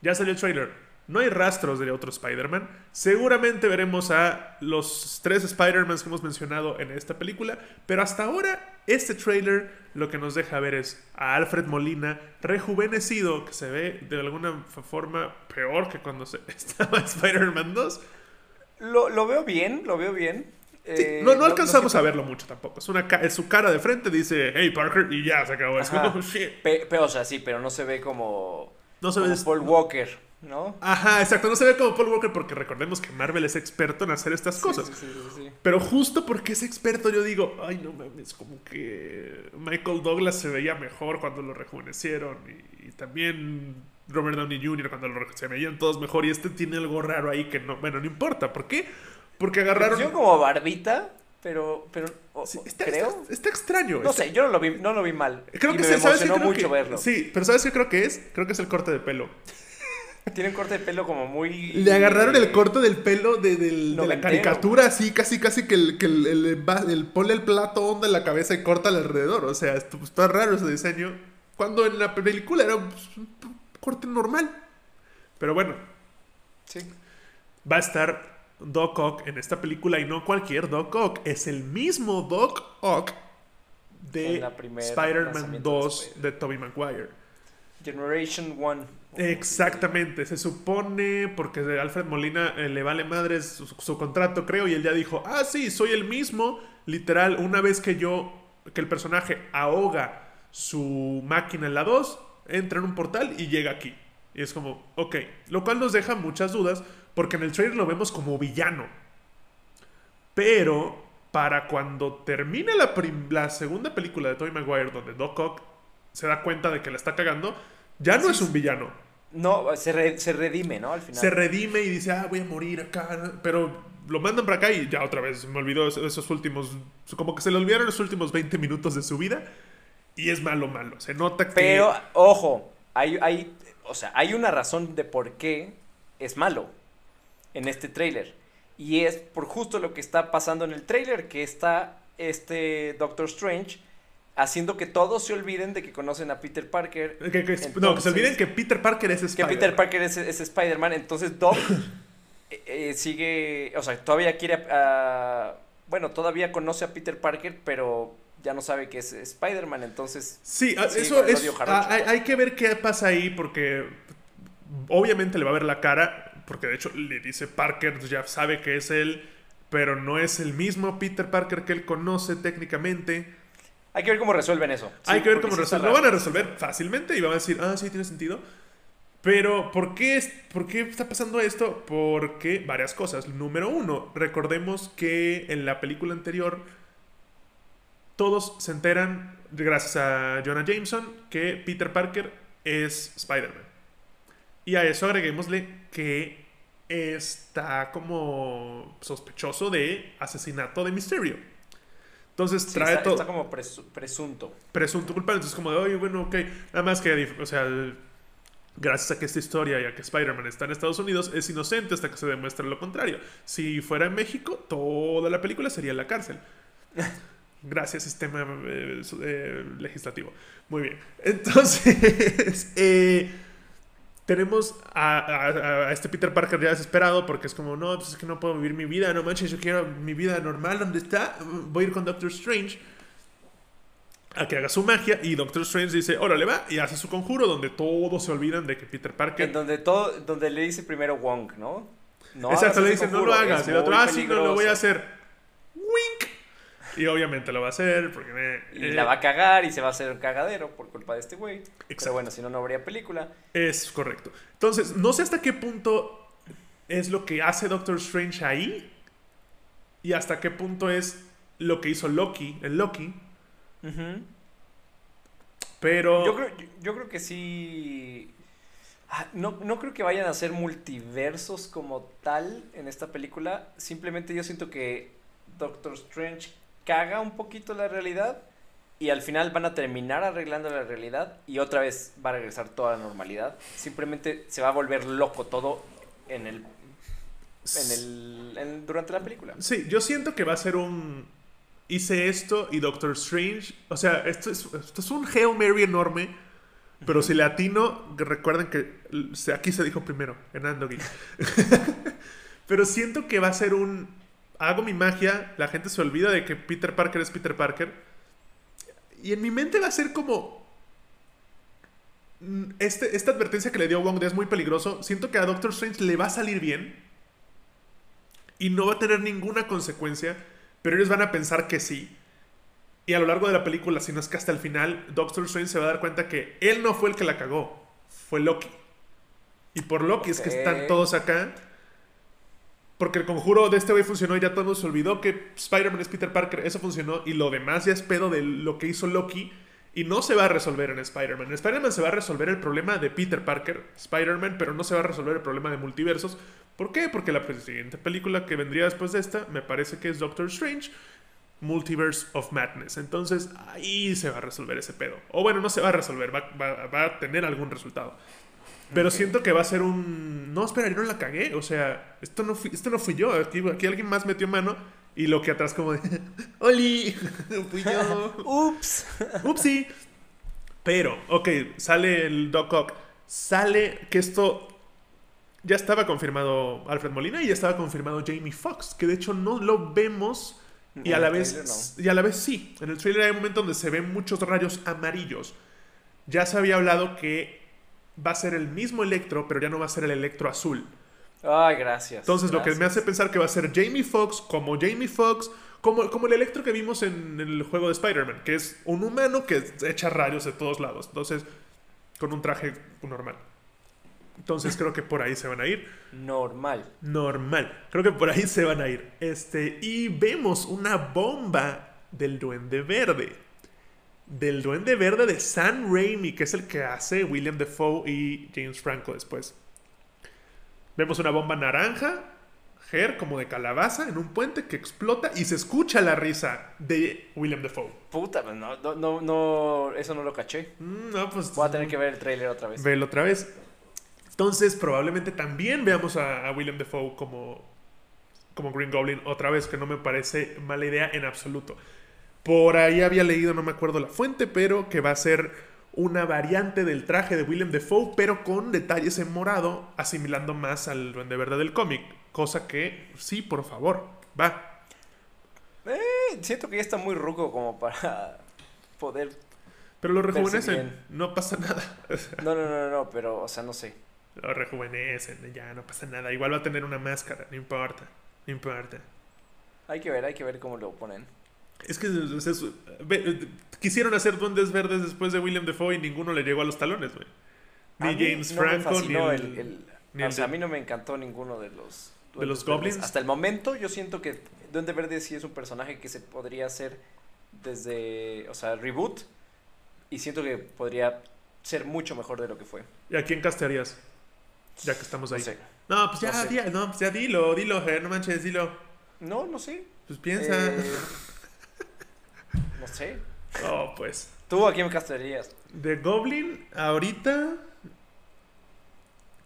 ya salió el trailer. No hay rastros de otro Spider-Man. Seguramente veremos a los tres Spider-Mans que hemos mencionado en esta película. Pero hasta ahora, este trailer lo que nos deja ver es a Alfred Molina rejuvenecido, que se ve de alguna forma peor que cuando se estaba Spider-Man 2. Lo, veo bien, lo veo bien. Eh, no, no, alcanzamos a verlo mucho tampoco. Es, una su cara de frente dice, hey Parker, y ya se acabó. Es como, shit. pero, o sea, sí, pero no se ve como. No se ve. Paul Walker. ¿No? Ajá, exacto. No se ve como Paul Walker porque recordemos que Marvel es experto en hacer estas cosas. Sí, sí, sí, Pero justo porque es experto, yo digo, ay, no mames, como que Michael Douglas se veía mejor cuando lo rejuvenecieron. Y, también Robert Downey Jr. cuando lo se veían todos mejor. Y este tiene algo raro ahí que no, bueno, no importa. ¿Por qué? Porque agarraron. Yo como barbita. Pero, pero está, creo. Está, extraño. No sé, yo no lo vi, no lo vi mal. Creo que me emocionó mucho verlo. Sí, pero ¿sabes qué creo que es? Creo que es el corte de pelo. Tiene un corte de pelo como muy. Le agarraron el corte del pelo de, la caricatura, así, casi, casi que el, que el, el, pone el plato onda en la cabeza y corta alrededor. O sea, está raro ese diseño. Cuando en la película era un corte normal. Pero bueno. Sí. Va a estar Doc Ock en esta película y no cualquier Doc Ock. Es el mismo Doc Ock de Spider-Man 2 de Tobey Maguire. Generation 1. Exactamente, se supone, porque Alfred Molina eh, le vale madre su, contrato, creo, y él ya dijo, ah, sí, soy el mismo, literal, una vez que yo, que el personaje ahoga su máquina en la 2, entra en un portal y llega aquí. Y es como, ok, lo cual nos deja muchas dudas, porque en el trailer lo vemos como villano. Pero, para cuando termine la, la segunda película de Tobey Maguire, donde Doc Ock se da cuenta de que la está cagando, ya no es un villano no, se, se redime, ¿no? Al final. Se redime y dice, ah, voy a morir acá. Pero lo mandan para acá y ya otra vez me olvidó esos últimos. Como que se le olvidaron los últimos 20 minutos de su vida. Y es malo, malo. Se nota que. Pero, ojo, hay, hay, o sea, hay una razón de por qué es malo en este tráiler. Y es por justo lo que está pasando en el tráiler, que está este Doctor Strange haciendo que todos se olviden de que conocen a Peter Parker. no, que se olviden que Peter Parker es Spider-Man. Que Peter Parker es, Spider-Man. Entonces Doc eh, eh, sigue, o sea, todavía quiere, bueno, todavía conoce a Peter Parker, pero ya no sabe que es Spider-Man, entonces... Sí, ah, eso es... Ah, hay, hay que ver qué pasa ahí porque obviamente le va a ver la cara, porque de hecho le dice Parker, ya sabe que es él, pero no es el mismo Peter Parker que él conoce técnicamente. Hay que ver cómo resuelven eso. Hay que ver cómo resuelven. Lo van a resolver fácilmente y van a decir, ah, sí, tiene sentido. Pero, ¿por qué, ¿por qué está pasando esto? Porque varias cosas. Número uno, recordemos que en la película anterior todos se enteran, gracias a Jonah Jameson, que Peter Parker es Spider-Man. Y a eso agreguémosle que está como sospechoso de asesinato de Mysterio. Entonces trae todo. Está como presunto. Presunto culpable. Entonces, como de, oye, bueno, ok. Nada más que, o sea, gracias a que esta historia y a que Spider-Man está en Estados Unidos, es inocente hasta que se demuestre lo contrario. Si fuera en México, toda la película sería en la cárcel. Gracias, sistema eh, eh, legislativo. Muy bien. Entonces, eh tenemos a, este Peter Parker ya desesperado porque es como, no, pues es que no puedo vivir mi vida, no manches, yo quiero mi vida normal, ¿dónde está? Voy a ir con Doctor Strange a que haga su magia y Doctor Strange dice, órale va, y hace su conjuro donde todos se olvidan de que Peter Parker... En donde, todo, donde le dice primero Wong, ¿no? no Exacto, le dice, no lo hagas, y el otro, ah, sí, no lo voy a hacer. Y obviamente lo va a hacer porque me, Y la va a cagar y se va a hacer un cagadero por culpa de este güey. Pero bueno, si no, no habría película. Es correcto. Entonces, no sé hasta qué punto es lo que hace Doctor Strange ahí. y hasta qué punto es lo que hizo Loki, el Loki. Pero... Yo creo, yo, creo que sí... Ah, no, no creo que vayan a ser multiversos como tal en esta película. Simplemente yo siento que Doctor Strange caga un poquito la realidad y al final van a terminar arreglando la realidad y otra vez va a regresar toda la normalidad. Simplemente se va a volver loco todo en el en el durante la película. Sí, yo siento que va a ser un hice esto y Doctor Strange, o sea, esto es, esto es un Hail Mary enorme, pero si le atino, recuerden que aquí se dijo primero, en Andogi. pero siento que va a ser un hago mi magia, la gente se olvida de que Peter Parker es Peter Parker. Y en mi mente va a ser como este, esta advertencia que le dio Wong de es muy peligroso, siento que a Doctor Strange le va a salir bien y no va a tener ninguna consecuencia, pero ellos van a pensar que sí. Y a lo largo de la película, si no es que hasta el final, Doctor Strange se va a dar cuenta que él no fue el que la cagó, fue Loki. Y por Loki es que están todos acá. Porque el conjuro de este güey funcionó y ya todo se olvidó que Spider-Man es Peter Parker. Eso funcionó y lo demás ya es pedo de lo que hizo Loki. Y no se va a resolver en Spider-Man. En Spider-Man se va a resolver el problema de Peter Parker, Spider-Man, pero no se va a resolver el problema de multiversos. ¿Por qué? Porque la siguiente película que vendría después de esta me parece que es Doctor Strange, Multiverse of Madness. Entonces ahí se va a resolver ese pedo. O bueno, no se va a resolver, va, a tener algún resultado. Pero siento que va a ser un... No, espera, yo no la cagué. O sea, esto no fui, esto no fui yo. Aquí, aquí alguien más metió mano y lo que atrás como de... ¡Oli! fui yo. ¡Ups! ¡Upsi! Pero, ok, sale el Doc Ock. Sale que esto ya estaba confirmado Alfred Molina y ya estaba confirmado Jamie Foxx, que de hecho no lo vemos y a la vez y a la vez sí. En el trailer hay un momento donde se ven muchos rayos amarillos. Ya se había hablado que va a ser el mismo Electro, pero ya no va a ser el Electro azul. Ay, gracias. Entonces lo que me hace pensar que va a ser Jamie Foxx como Jamie Foxx, como, como el Electro que vimos en, en el juego de Spider-Man, que es un humano que echa rayos de todos lados. Entonces, con un traje normal. Entonces creo que por ahí se van a ir. Normal. Normal. Creo que por ahí se van a ir. Este, y vemos una bomba del Duende Verde. Del Duende Verde de Sam Raimi, que es el que hace William Defoe y James Franco después. Vemos una bomba naranja, Ger, como de calabaza, en un puente que explota y se escucha la risa de William Defoe. Puta, pues no, no, no, eso no lo caché. Mm, no, pues. Voy a tener que ver el trailer otra vez. Verlo otra vez. Entonces, probablemente también veamos a, William Defoe como, como Green Goblin otra vez, que no me parece mala idea en absoluto. Por ahí había leído, no me acuerdo la fuente, pero que va a ser una variante del traje de William Defoe, pero con detalles en morado, asimilando más al Duende Verde del cómic. Cosa que, sí, por favor, va. Eh, siento que ya está muy ruco como para poder. Pero lo rejuvenecen, no pasa nada. no, no, no, no, pero, o sea, no sé lo rejuvenecen, ya no pasa nada. Igual va a tener una máscara, no importa, no importa. Hay que ver, hay que ver cómo lo ponen. Es que quisieron hacer duendes verdes después de William Defoe y ninguno le llegó a los talones, güey. Ni James Franco, ni el, o sea, a mí no me encantó ninguno de los... ¿De los goblins? Hasta el momento yo siento que Duende Verde sí es un personaje que se podría hacer desde, o sea, reboot. Y siento que podría ser mucho mejor de lo que fue. ¿Y a quién castearías? Ya que estamos ahí. No, pues ya, no, pues ya dilo, dilo, no manches, dilo. No, no sé. Pues piensa. Eh, no sé. Oh, pues. ¿Tú a quién castearías? De Goblin, ahorita.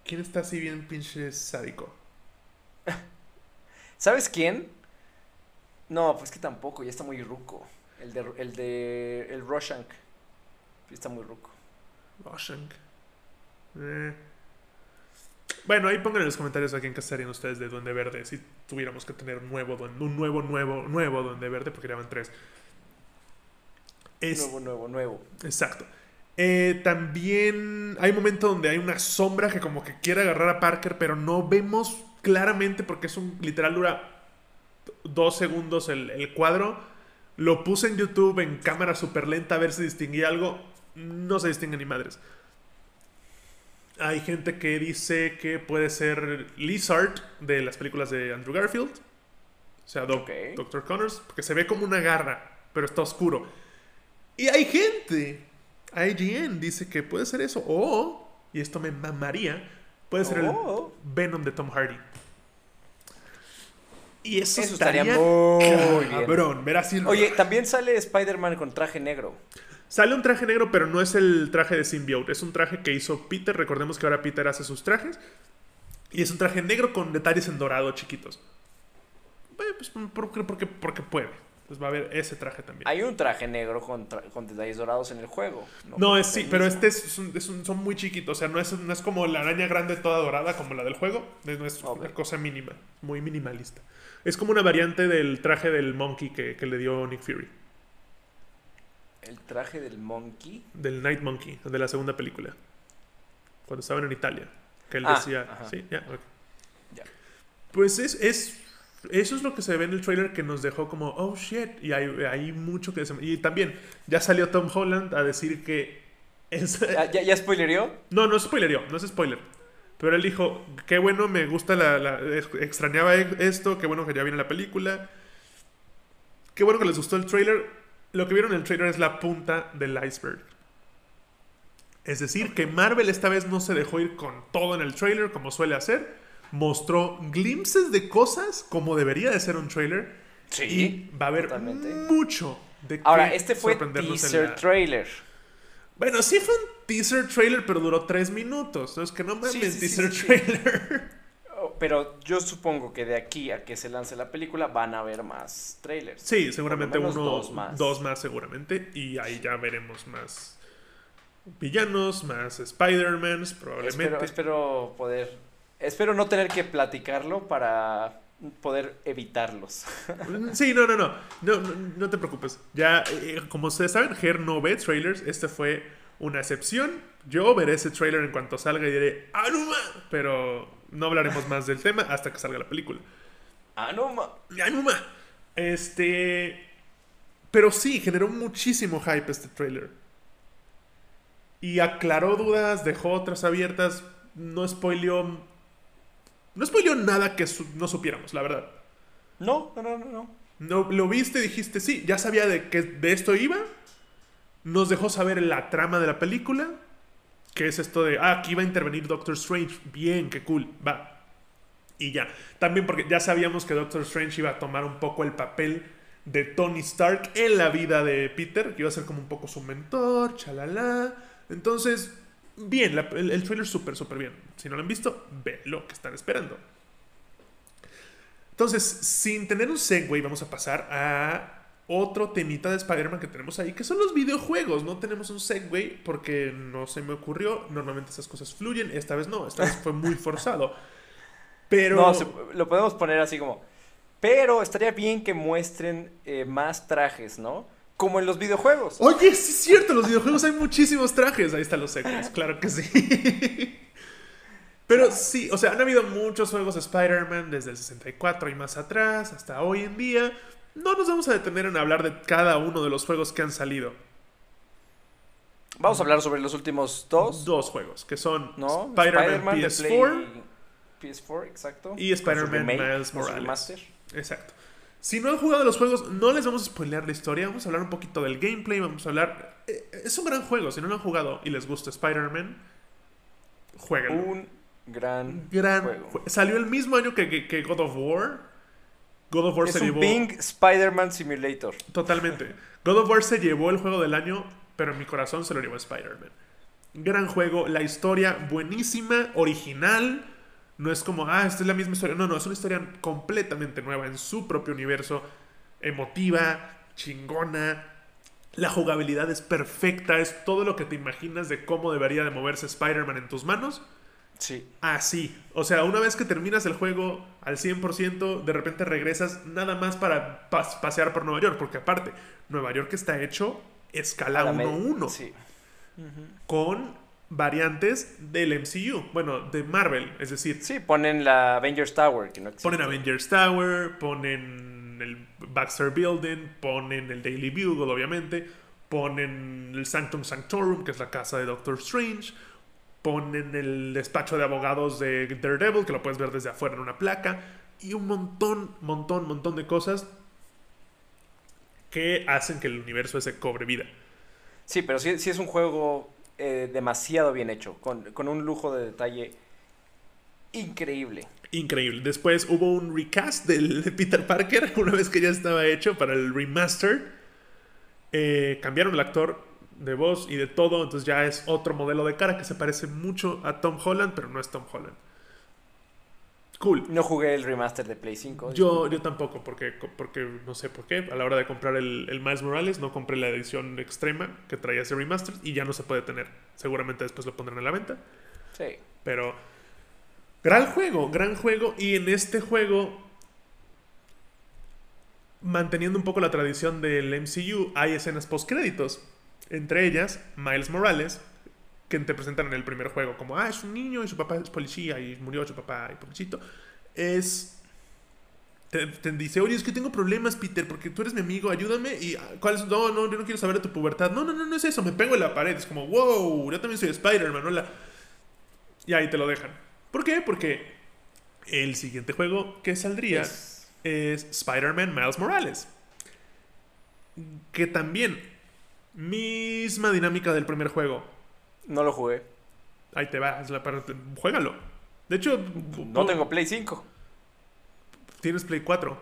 ¿Quién está así bien pinche sádico? ¿Sabes quién? No, pues que tampoco, ya está muy ruco. El de el de el Roshank. Está muy ruco. Roshank. Eh. Bueno, ahí pongan en los comentarios a quién casarían ustedes de Duende Verde si tuviéramos que tener un nuevo, un nuevo, nuevo, nuevo Duende Verde, porque ya van tres. Es, nuevo, nuevo, nuevo. Exacto. Eh, también hay un momento donde hay una sombra que como que quiere agarrar a Parker, pero no vemos claramente porque es un literal dura dos segundos el, el cuadro. Lo puse en YouTube en cámara súper lenta a ver si distinguía algo. No se distingue ni madres. Hay gente que dice que puede ser Lizard de las películas de Andrew Garfield. O sea, Doc- Ok. Dr. Connors, porque se ve como una garra, pero está oscuro. Y hay gente, IGN dice que puede ser eso, o, y esto me mamaría, puede ser Oh. el Venom de Tom Hardy. Y eso, Eso estaría estaría, muy bien. cabrón, ver así el- Oye, también sale Spider-Man con traje negro. Sale un traje negro, pero no es el traje de Symbiote. Es un traje que hizo Peter. Recordemos que ahora Peter hace sus trajes. Y es un traje negro con detalles en dorado chiquitos. Pues porque, porque, porque puede. Pues va a haber ese traje también. Hay un traje negro con, tra- con detalles dorados en el juego. No, es Es sí, pero este es, un- es un- son muy chiquitos. O sea, no es, no es como la araña grande toda dorada como la del juego. Es, no es Ok. una cosa mínima, muy minimalista. Es como una variante del traje del monkey que, que le dio Nick Fury. El traje del monkey. Del Night Monkey, de la segunda película. Cuando estaban en Italia. Que él Ah, decía. ajá. Sí, ya. Ya. Pues es, es. Eso es lo que se ve en el trailer que nos dejó como, oh shit. Y hay, hay mucho que. Y también, ya salió Tom Holland a decir que. Es, ¿Ya, ya, ya spoilerió? no, no es spoilerio, no es spoiler. Pero él dijo, qué bueno, me gusta la... la- ex- extrañaba e- esto, qué bueno que ya viene la película. Qué bueno que les gustó el trailer. Lo que vieron en el trailer es la punta del iceberg. Es decir, que Marvel esta vez no se dejó ir con todo en el trailer como suele hacer. Mostró glimpses de cosas como debería de ser un trailer. Sí. Y va a haber totalmente. mucho de Ahora, este fue teaser trailer. bueno, sí fue un teaser trailer, pero duró tres minutos. Entonces, que no mames, Sí, teaser sí, trailer. Oh, Pero yo supongo que de aquí a que se lance la película van a haber más trailers. Sí, seguramente uno, dos dos más. más. seguramente. Y ahí ya veremos más villanos, más Spider-Mans, probablemente. Espero, espero poder. Espero no tener que platicarlo para poder evitarlos. Sí, no, no, no, no, no, no te preocupes. Ya, eh, como ustedes saben, Ger no ve trailers. Este fue una excepción. Yo veré ese trailer en cuanto salga y diré ¡Anuma! Pero no hablaremos más del tema hasta que salga la película. ah, no, ma- ¡Anuma! Este. Pero sí, generó muchísimo hype este trailer. Y aclaró dudas, dejó otras abiertas. No spoileó. No spoileó nada que su- no supiéramos, la verdad. No, no, no, no, no. Lo viste dijiste, sí, ya sabía de que de esto iba. Nos dejó saber la trama de la película. Que es esto de, ah, aquí va a intervenir Doctor Strange. Bien, qué cool, va. Y ya. También porque ya sabíamos que Doctor Strange iba a tomar un poco el papel de Tony Stark en la vida de Peter, que iba a ser como un poco su mentor, chalala. Entonces, bien, el, el trailer súper, súper bien. Si no lo han visto, ve lo que están esperando. Entonces, sin tener un segue, vamos a pasar a otro temita de Spider-Man que tenemos ahí, que son los videojuegos. No tenemos un segue porque no se me ocurrió. Normalmente esas cosas fluyen, esta vez no, esta vez fue muy forzado. Pero... No, lo podemos poner así como. Pero estaría bien que muestren eh, más trajes, ¿no? Como en los videojuegos. Oye, sí es cierto, los videojuegos hay muchísimos trajes. Ahí están los segues, claro que sí. Pero sí, o sea, han habido muchos juegos de Spider-Man desde el 64 y más atrás, hasta hoy en día. No nos vamos a detener en hablar de cada uno de los juegos que han salido. Vamos a hablar sobre los últimos dos. Dos juegos, que son ¿No? Spider-Man de PS4 Play- PS4, exacto. y Spider-Man Miles Morales. Exacto. Si no han jugado los juegos, no les vamos a spoilear la historia. Vamos a hablar un poquito del gameplay. Vamos a hablar. eh, Es un gran juego. Si no lo han jugado y les gusta Spider-Man, jueguenlo. Un gran, gran juego. jue- Salió el mismo año que, que- que God of War. God of War Es se un llevó. Bing Spider-Man Simulator. Totalmente. God of War se llevó el juego del año, pero en mi corazón se lo llevó Spider-Man. Gran juego, la historia buenísima, original. No es como, ah, esta es la misma historia. No, no, es una historia completamente nueva en su propio universo. Emotiva, chingona. La jugabilidad es perfecta, es todo lo que te imaginas de cómo debería de moverse Spider-Man en tus manos. Sí. Así. O sea, una vez que terminas el juego al 100%, de repente regresas nada más para pas- pasear por Nueva York. Porque aparte, Nueva York está hecho escala A la med- 1-1 Sí. con variantes del MCU. Bueno, de Marvel. Es decir, Sí, ponen la Avengers Tower, que no existe. ponen Avengers Tower, ponen el Baxter Building, ponen el Daily Bugle, obviamente. Ponen el Sanctum Sanctorum, que es la casa de Doctor Strange. Ponen el despacho de abogados de Daredevil, que lo puedes ver desde afuera en una placa. y un montón, montón, montón de cosas que hacen que el universo ese cobre vida. Sí, pero sí, sí es un juego eh, demasiado bien hecho, con, con un lujo de detalle increíble. Increíble. Después hubo un recast del de Peter Parker, una vez que ya estaba hecho para el remaster. Eh, cambiaron el actor de voz y de todo, entonces ya es otro modelo de cara que se parece mucho a Tom Holland, pero no es Tom Holland. Cool. No jugué el remaster de Play 5. Yo, yo tampoco, porque, porque no sé por qué. A la hora de comprar el, el Miles Morales, no compré la edición extrema que traía ese remaster y ya no se puede tener. Seguramente después lo pondrán en la venta. Sí. Pero Gran juego, gran juego. Y en este juego, manteniendo un poco la tradición del MCU, hay escenas post-créditos. Entre ellas, Miles Morales, que te presentan en el primer juego como, ah, es un niño y su papá es policía y murió su papá y pobrecito. Es... Te, dice, oye, es que tengo problemas, Peter, porque tú eres mi amigo, ayúdame. Y, ah, ¿cuál es? No, no, yo no quiero saber de tu pubertad. No, no, no, no es eso, me pego en la pared. Es como, wow, yo también soy Spider-Man, hola. Y ahí te lo dejan. ¿Por qué? Porque el siguiente juego que saldría es, Spider-Man Miles Morales. Que también, misma dinámica del primer juego. No lo jugué. Ahí te va, es la parte. Juégalo. De hecho, no tengo Play 5. Tienes Play 4.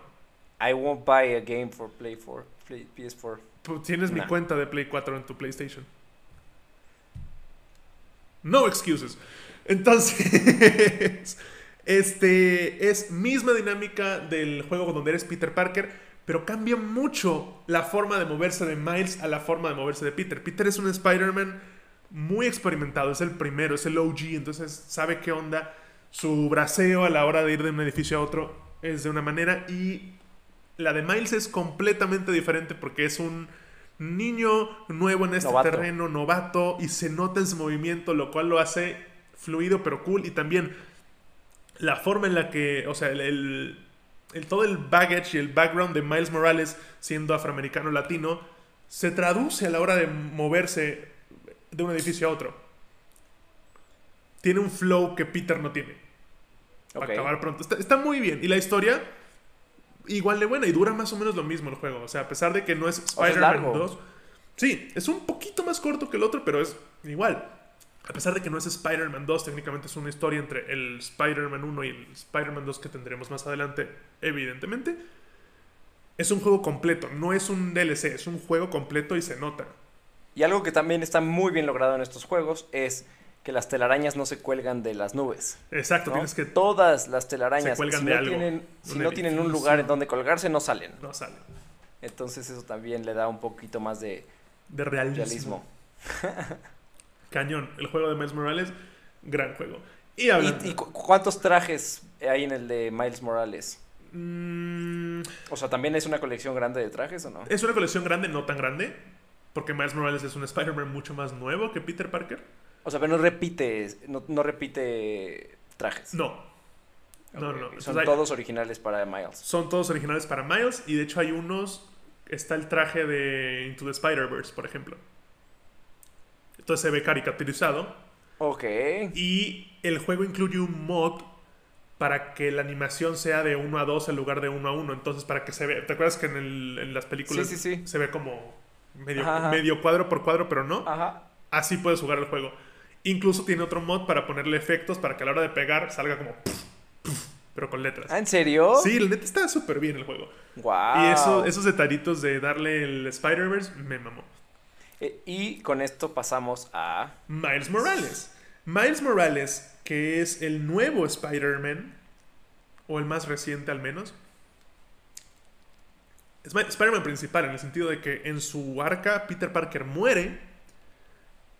I won't buy a game for Play 4, PS4. Tienes mi cuenta de Play 4 en tu PlayStation. No excuses. Entonces, este es misma dinámica del juego donde eres Peter Parker, pero cambia mucho la forma de moverse de Miles a la forma de moverse de Peter. Peter es un Spider-Man muy experimentado, es el primero, es el OG, entonces sabe qué onda. Su braceo a la hora de ir de un edificio a otro es de una manera y la de Miles es completamente diferente porque es un niño nuevo en este terreno, novato, y se nota en su movimiento, lo cual lo hace fluido pero cool. Y también la forma en la que, o sea, el, todo el baggage y el background de Miles Morales siendo afroamericano latino se traduce a la hora de moverse de un edificio a otro. Tiene un flow que Peter no tiene. Para acabar pronto. Está, muy bien. Y la historia, igual de buena. Y dura más o menos lo mismo el juego. O sea, a pesar de que no es Spider-Man 2. Sí, es un poquito más corto que el otro, pero es igual a pesar de que no es Spider-Man 2, técnicamente es una historia entre el Spider-Man 1 y el Spider-Man 2 que tendremos más adelante, evidentemente. Es un juego completo, no es un DLC, es un juego completo y se nota. Y algo que también está muy bien logrado en estos juegos es que las telarañas no se cuelgan de las nubes. Exacto, tienes que. Todas las telarañas se cuelgan si de no algo. Tienen, si no tienen un lugar en donde colgarse, no salen. No salen. Entonces, eso también le da un poquito más de, de realismo. cañón. El juego de Miles Morales, gran juego. ¿Y, ¿Y, cuántos trajes hay en el de Miles Morales? Mm. O sea, ¿también es una colección grande de trajes o no? Es una colección grande, no tan grande. Porque Miles Morales es un Spider-Man mucho más nuevo que Peter Parker. O sea, pero no repite, no, repite trajes. No. No, no. Son todos originales para Miles. Son todos originales para Miles. Y de hecho hay unos. Está el traje de Into the Spider-Verse, por ejemplo. Entonces se ve caricaturizado. Ok. Y el juego incluye un mod para que la animación sea de 1 a 2 en lugar de 1 a 1. Entonces, para que se vea. ¿Te acuerdas que en, el, en las películas se ve como medio, medio cuadro por cuadro, pero no? Ajá. Así puedes jugar el juego. Incluso tiene otro mod para ponerle efectos para que a la hora de pegar salga como. pero con letras. ¿Ah, ¿En serio? Sí, el net está súper bien el juego. Wow. Y eso, esos detallitos de darle el Spider-Verse me mamó. Eh, y con esto pasamos a... Miles Morales. Miles Morales, que es el nuevo Spider-Man, o el más reciente al menos. Es Spider-Man principal, en el sentido de que en su arca Peter Parker muere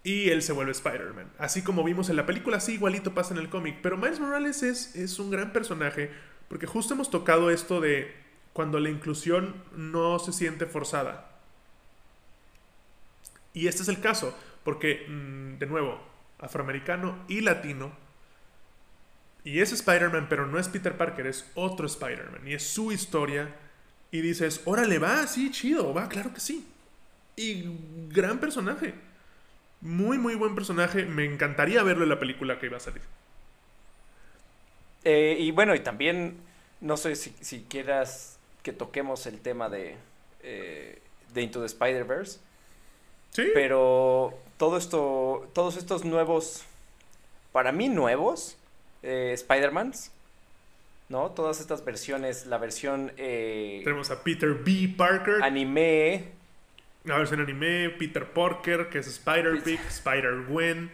y él se vuelve Spider-Man. Así como vimos en la película, así igualito pasa en el cómic. Pero Miles Morales es, es un gran personaje porque justo hemos tocado esto de cuando la inclusión no se siente forzada. Y este es el caso, porque, mm, de nuevo, afroamericano y latino. Y es Spider-Man, pero no es Peter Parker, es otro Spider-Man. Y es su historia. Y dices, órale, va, sí, chido, va, claro que sí. Y gran personaje. Muy, muy buen personaje. Me encantaría verlo en la película que iba a salir. Eh, y bueno, y también no sé si, si quieras que toquemos el tema de, eh, de Into the Spider-Verse. Sí. Pero todo esto, todos estos nuevos, para mí nuevos, eh, Spider-Mans, ¿no? Todas estas versiones, la versión eh, Tenemos a Peter B. Parker, anime, la versión anime, Peter Parker, que es Spider-Pig, Spider-Gwen.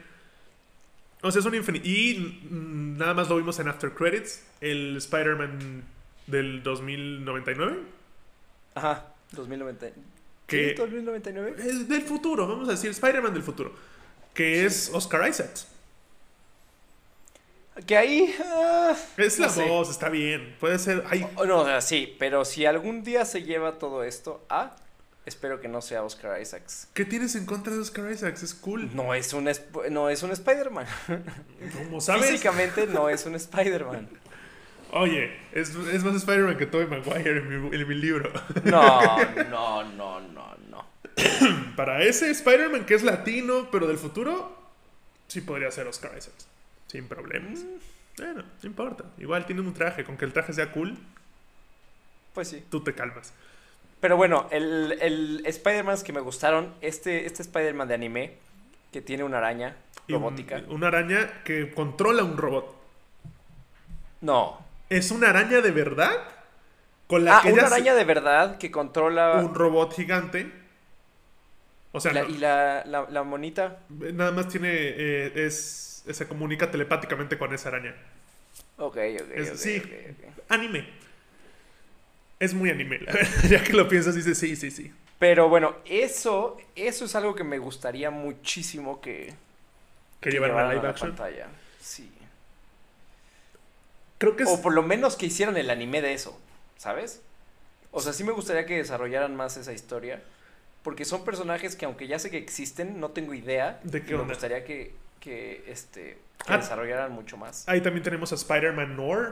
O sea, es un infinito. Y nada más lo vimos en After Credits, el Spider-Man del 2099. ajá, 2090. Que- ¿Sí, 2099? Es del futuro, vamos a decir, Spider-Man del futuro. Que es Oscar Isaacs. Que ahí... ah, Es no la sé. voz, está bien. Puede ser. Ay, No, o sea, sí, pero si algún día se lleva todo esto a, espero que no sea Oscar Isaacs. ¿Qué tienes en contra de Oscar Isaacs? Es cool. No es un, no es un Spider-Man. Como sabes. Físicamente no es un Spider-Man. Oye, es, es más Spider-Man que Tobey Maguire en mi, en mi libro. No, no, no, no, no. Para ese Spider-Man que es latino, pero del futuro, sí podría ser Oscar Isaacs. Sin problemas. Bueno, no importa. Igual tiene un traje. Con que el traje sea cool, Pues sí. tú te calmas. Pero bueno, el, el Spider-Man que me gustaron, este, este Spider-Man de anime, que tiene una araña un- robótica. una araña que controla un robot. No. ¿Es una araña de verdad? Con la Ah, que una araña de verdad que controla... un robot gigante. O sea, la- no- y la, la, la monita. nada más tiene. eh, es, se comunica telepáticamente con esa araña. Ok, ok, Es- ok, sí. Anime. Es muy anime, la verdad. Ya que lo piensas, dices sí, sí, sí. Pero bueno, eso, eso es algo que me gustaría muchísimo que, Que a llevaran live la pantalla. Sí. Creo que es. O por lo menos que hicieran el anime de eso, ¿sabes? O sea, sí me gustaría que desarrollaran más esa historia. Porque son personajes que aunque ya sé que existen, no tengo idea. ¿De qué me gustaría que, que, este, que Ah. desarrollaran mucho más. Ahí también tenemos a Spider-Man Noir,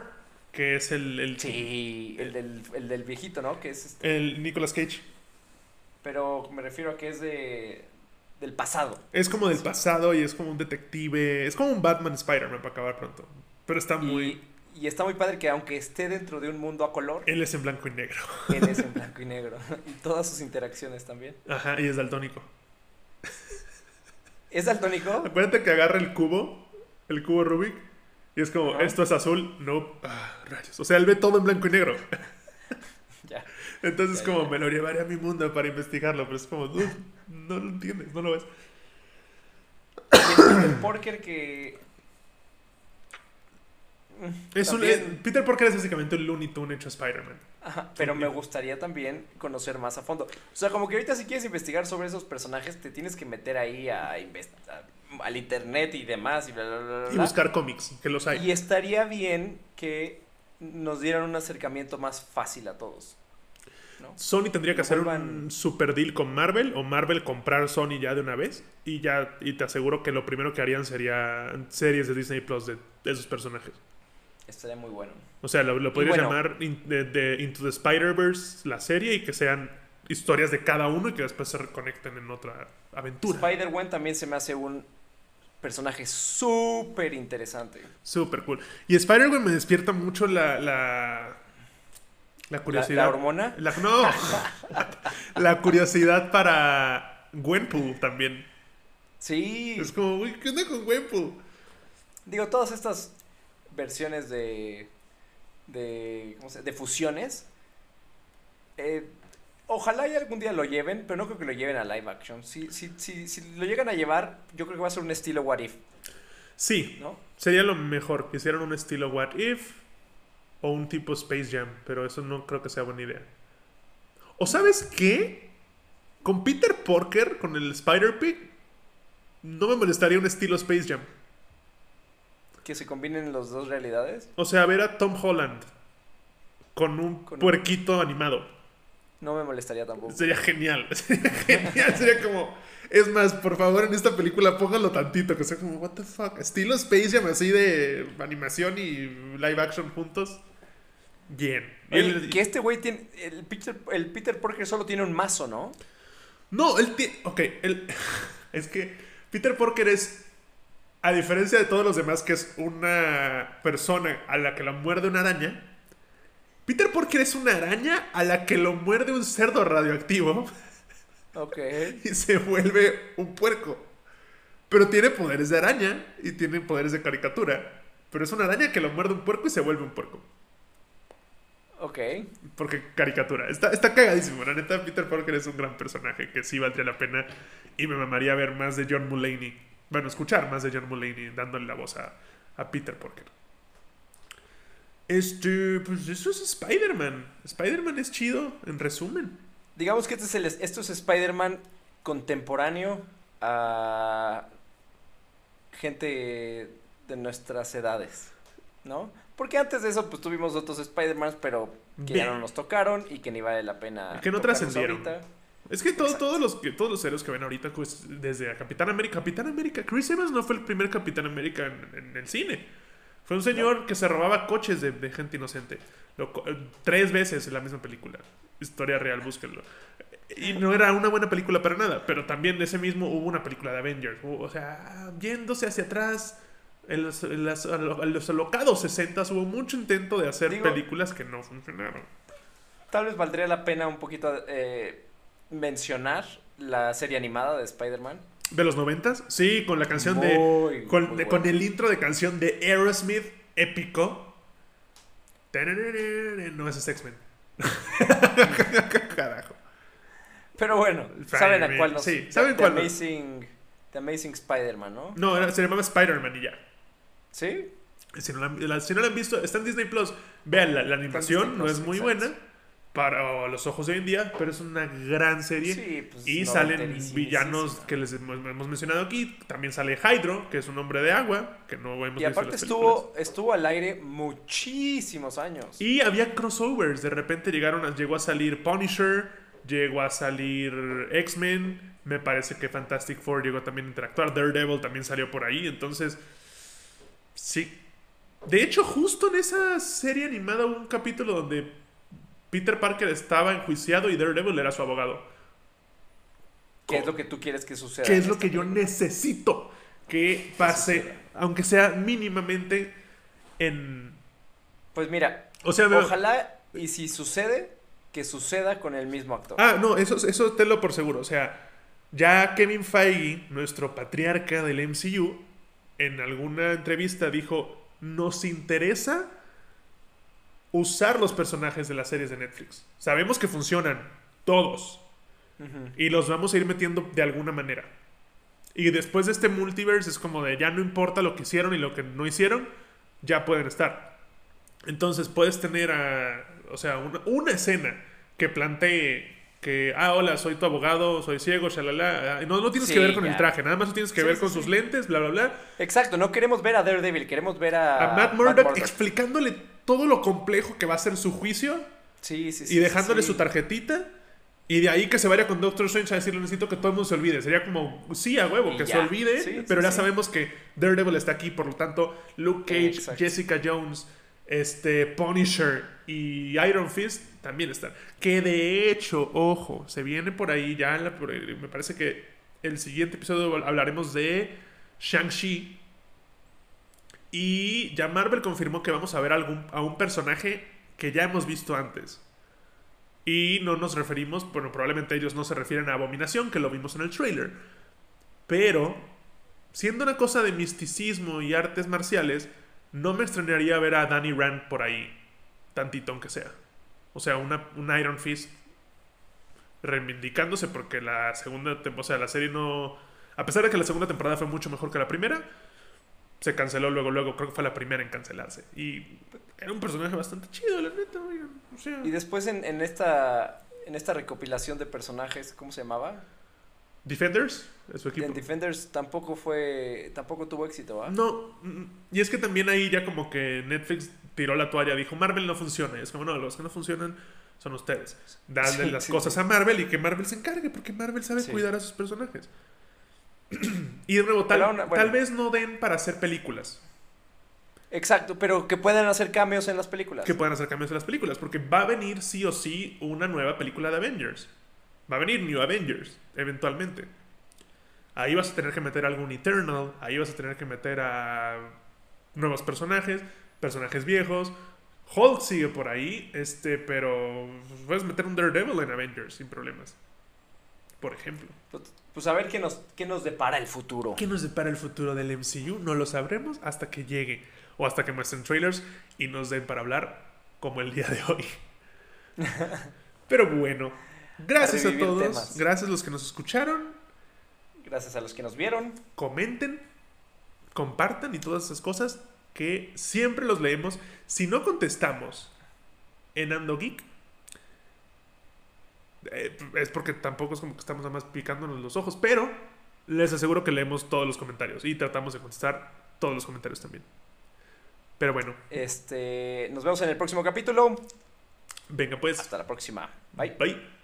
que es el. el, Sí, el del, el del viejito, ¿no? Que es este, el Nicolas Cage. pero me refiero a que es de del pasado. Es como del pasado y es como un detective. Es como un Batman Spider-Man para acabar pronto. Pero está muy. Y, y está muy padre que aunque esté dentro de un mundo a color, Él es en blanco y negro. él es en blanco y negro. Y todas sus interacciones también. Ajá, y es daltónico. ¿Es daltónico? Acuérdate que agarra el cubo, el cubo Rubik, y es como, Ajá. esto es azul, no, ah, rayos. O sea, él ve todo en blanco y negro. Ya. Entonces, Ya, como, ya. me lo llevaré a mi mundo para investigarlo, pero es como, "Dude, no lo entiendes, no lo ves. El Porker que. Es un, eh, Peter Parker es básicamente un Looney Tune hecho Spider-Man. Ajá, pero me gustaría también conocer más a fondo. O sea, como que ahorita si quieres investigar sobre esos personajes, te tienes que meter ahí a invest- a- al internet y demás y bla, bla, bla, bla, Y buscar cómics, que los hay. Y estaría bien que nos dieran un acercamiento más fácil a todos. ¿no? Sony tendría que hacer un super deal con Marvel o Marvel comprar Sony ya de una vez y ya y te aseguro que lo primero que harían sería series de Disney Plus de esos personajes. Estaría muy bueno. O sea, lo, lo podrías bueno. llamar in- de, de Into the Spider-Verse la serie y que sean historias de cada uno y que después se reconecten en otra aventura. Spider-Gwen también se me hace un personaje súper interesante. Super cool. Y Spider-Man me despierta mucho la, la, la La, curiosidad. la hormona. La- no. la curiosidad para Gwenpool también. Sí. Es como, uy, ¿qué onda con Gwenpool? Digo, todas estas versiones de. de. ¿cómo se llama? de fusiones. eh, ojalá y algún día lo lleven, pero no creo que lo lleven a live action. Si, si, si, si lo llegan a llevar, yo creo que va a ser un estilo What If, Sí, ¿no? sería lo mejor que hicieran un estilo What If o un tipo Space Jam, pero eso no creo que sea buena idea. ¿O sabes qué? Con Peter Porker, con el Spider-Pig, no me molestaría un estilo Space Jam. Que se combinen las dos realidades. O sea, ver a Tom Holland con un Con un- puerquito animado. No me molestaría tampoco. Sería genial. Sería genial. Sería como. Es más, por favor, en esta película póngalo tantito, que sea como, what the fuck. Estilo Space Jam así de animación y live action juntos. Bien. Oye, Él- que este güey tiene. El Peter, el Peter Parker solo tiene un mazo, ¿no? No, él tiene. Ok, él. Es que Peter Parker es. A diferencia de todos los demás, que es una persona a la que la muerde una araña, Peter Parker es una araña a la que lo muerde un cerdo radioactivo Ok. y se vuelve un puerco. Pero tiene poderes de araña y tiene poderes de caricatura. Pero es una araña que lo muerde un puerco y se vuelve un puerco. Ok. Porque caricatura. Está, está cagadísimo. La neta, Peter Parker es un gran personaje que sí valdría la pena. Y me mamaría ver más de John Mulaney. Bueno, escuchar más de John Mulaney dándole la voz a, a Peter Parker. Este, pues eso es Spider-Man. Spider-Man es chido, en resumen. Digamos que este es el, esto es Spider-Man contemporáneo a gente de nuestras edades, ¿no? Porque antes de eso, pues tuvimos otros Spider-Man, pero que ya no nos tocaron y que ni vale la pena. Que no trascendieron. ahorita. Es que todo- todos, los, que- todos los héroes que ven ahorita, pues, desde a Capitán América. Capitán América, Chris Evans no fue el primer Capitán América en, en el cine. Fue un señor que se robaba coches de, de gente inocente. Lo eh, tres veces en la misma película. Historia real, búsquenlo. Y no era una buena película para nada, pero también ese mismo hubo una película de Avengers. O sea, yéndose hacia atrás, en los, en las- en los alocados 60 hubo mucho intento de hacer Digo- películas que no funcionaron. Tal vez valdría la pena un poquito eh, mencionar la serie animada de Spider-Man. ¿De los noventas? Sí, con la canción de... Con, de- el intro de canción de Aerosmith épico. No, ese es X-Men. Carajo. Pero bueno, saben a cuál nos... sí, ¿saben The cuál nos- Amazing, The Amazing Spider-Man, ¿no? No, era- se llamaba Spider-Man y ya. ¿Sí? Si no, la, la- si no la han visto, está en Disney Plus. Vean, la, la animación no es muy exacto. buena para los ojos de hoy en día, pero es una gran serie. Sí, pues, y salen villanos que les hemos, mencionado aquí. También sale Hydro, que es un hombre de agua, que no hemos Y aparte estuvo, estuvo al aire muchísimos años. Y había crossovers. De repente llegaron a- llegó a salir Punisher, llegó a salir X-Men. Me parece que Fantastic Four llegó también a interactuar. Daredevil también salió por ahí. Entonces, sí. De hecho, justo en esa serie animada hubo un capítulo donde Peter Parker estaba enjuiciado y Daredevil era su abogado. ¿Qué es lo que tú quieres que suceda? Que es lo que yo película? necesito que pase, aunque sea mínimamente en... Pues mira, O sea, ojalá y si sucede, que suceda con el mismo actor. Ah, no, eso, eso tenlo por seguro. O sea, ya Kevin Feige, nuestro patriarca del MCU, en alguna entrevista dijo, nos interesa usar los personajes de las series de Netflix. Sabemos que funcionan, todos, y los vamos a ir metiendo de alguna manera. Y después de este multiverse es como de ya no importa lo que hicieron y lo que no hicieron, ya pueden estar. Entonces puedes tener a, o sea, una, una escena que plantee que, ah, hola, soy tu abogado, soy ciego, shalala. ah, No, no tienes Sí, que ver con ya. el traje, nada más tienes que Sí, ver sí, con sus lentes, bla, bla, bla. Exacto, no queremos ver a Daredevil, queremos ver a, A Matt Murdock explicándole todo lo complejo que va a ser su juicio Sí, sí, sí. y dejándole sí, su tarjetita. Y de ahí que se vaya con Doctor Strange a decirle, necesito que todo el mundo se olvide. Sería como, sí, a huevo, Y que se olvide. Sí, pero ya sabemos que Daredevil está aquí, por lo tanto, Luke Cage, Exacto. Jessica Jones, este, Punisher y Iron Fist también están. Que de hecho, ojo, se viene por ahí ya, en la- me parece que el siguiente episodio hablaremos de Shang-Chi. Y ya Marvel confirmó que vamos a ver algún, a un personaje que ya hemos visto antes. Y no nos referimos, bueno, probablemente ellos no se refieren a Abominación, que lo vimos en el trailer. Pero, siendo una cosa de misticismo y artes marciales, no me extrañaría ver a Danny Rand por ahí, tantito aunque sea. O sea, una, un Iron Fist reivindicándose porque la segunda temporada, o sea, la serie no... A pesar de que la segunda temporada fue mucho mejor que la primera, se canceló luego, luego, creo que fue la primera en cancelarse. Y era un personaje bastante chido, la neta, oigan, o sea... Y después en, en esta en esta recopilación de personajes, ¿cómo se llamaba? Defenders, su equipo. En Defenders tampoco fue tampoco tuvo éxito, ¿va? No, mm, y es que también ahí ya como que Netflix tiró la toalla, dijo Marvel no funciona. Y es como, no, los que no funcionan son ustedes. Dadle Sí, las sí, cosas a Marvel y que Marvel se encargue, porque Marvel sabe Sí. cuidar a sus personajes. y de nuevo, tal, Pero aún- bueno. tal vez no den para hacer películas, Exacto, pero que puedan hacer cambios en las películas. que puedan hacer cambios en las películas, porque va a venir sí o sí una nueva película de Avengers. Va a venir New Avengers, eventualmente. Ahí vas a tener que meter algún Eternal, ahí vas a tener que meter a nuevos personajes, personajes viejos, Hulk sigue por ahí, este, pero puedes meter un Daredevil en Avengers sin problemas. Por ejemplo. Pues, pues a ver qué nos, qué nos depara el futuro. ¿Qué nos depara el futuro del MCU? No lo sabremos hasta que llegue. O hasta que muestren trailers y nos den para hablar como el día de hoy. Pero bueno, gracias a, todos. Gracias a los que nos escucharon. Gracias a los que nos vieron. Comenten, compartan y todas esas cosas que siempre los leemos. Si no contestamos en Ando Geek, eh, es porque tampoco es como que estamos nada más picándonos los ojos, pero les aseguro que leemos todos los comentarios y tratamos de contestar todos los comentarios también. Pero bueno. Este, nos vemos en el próximo capítulo. Venga pues. Hasta la próxima. Bye. Bye.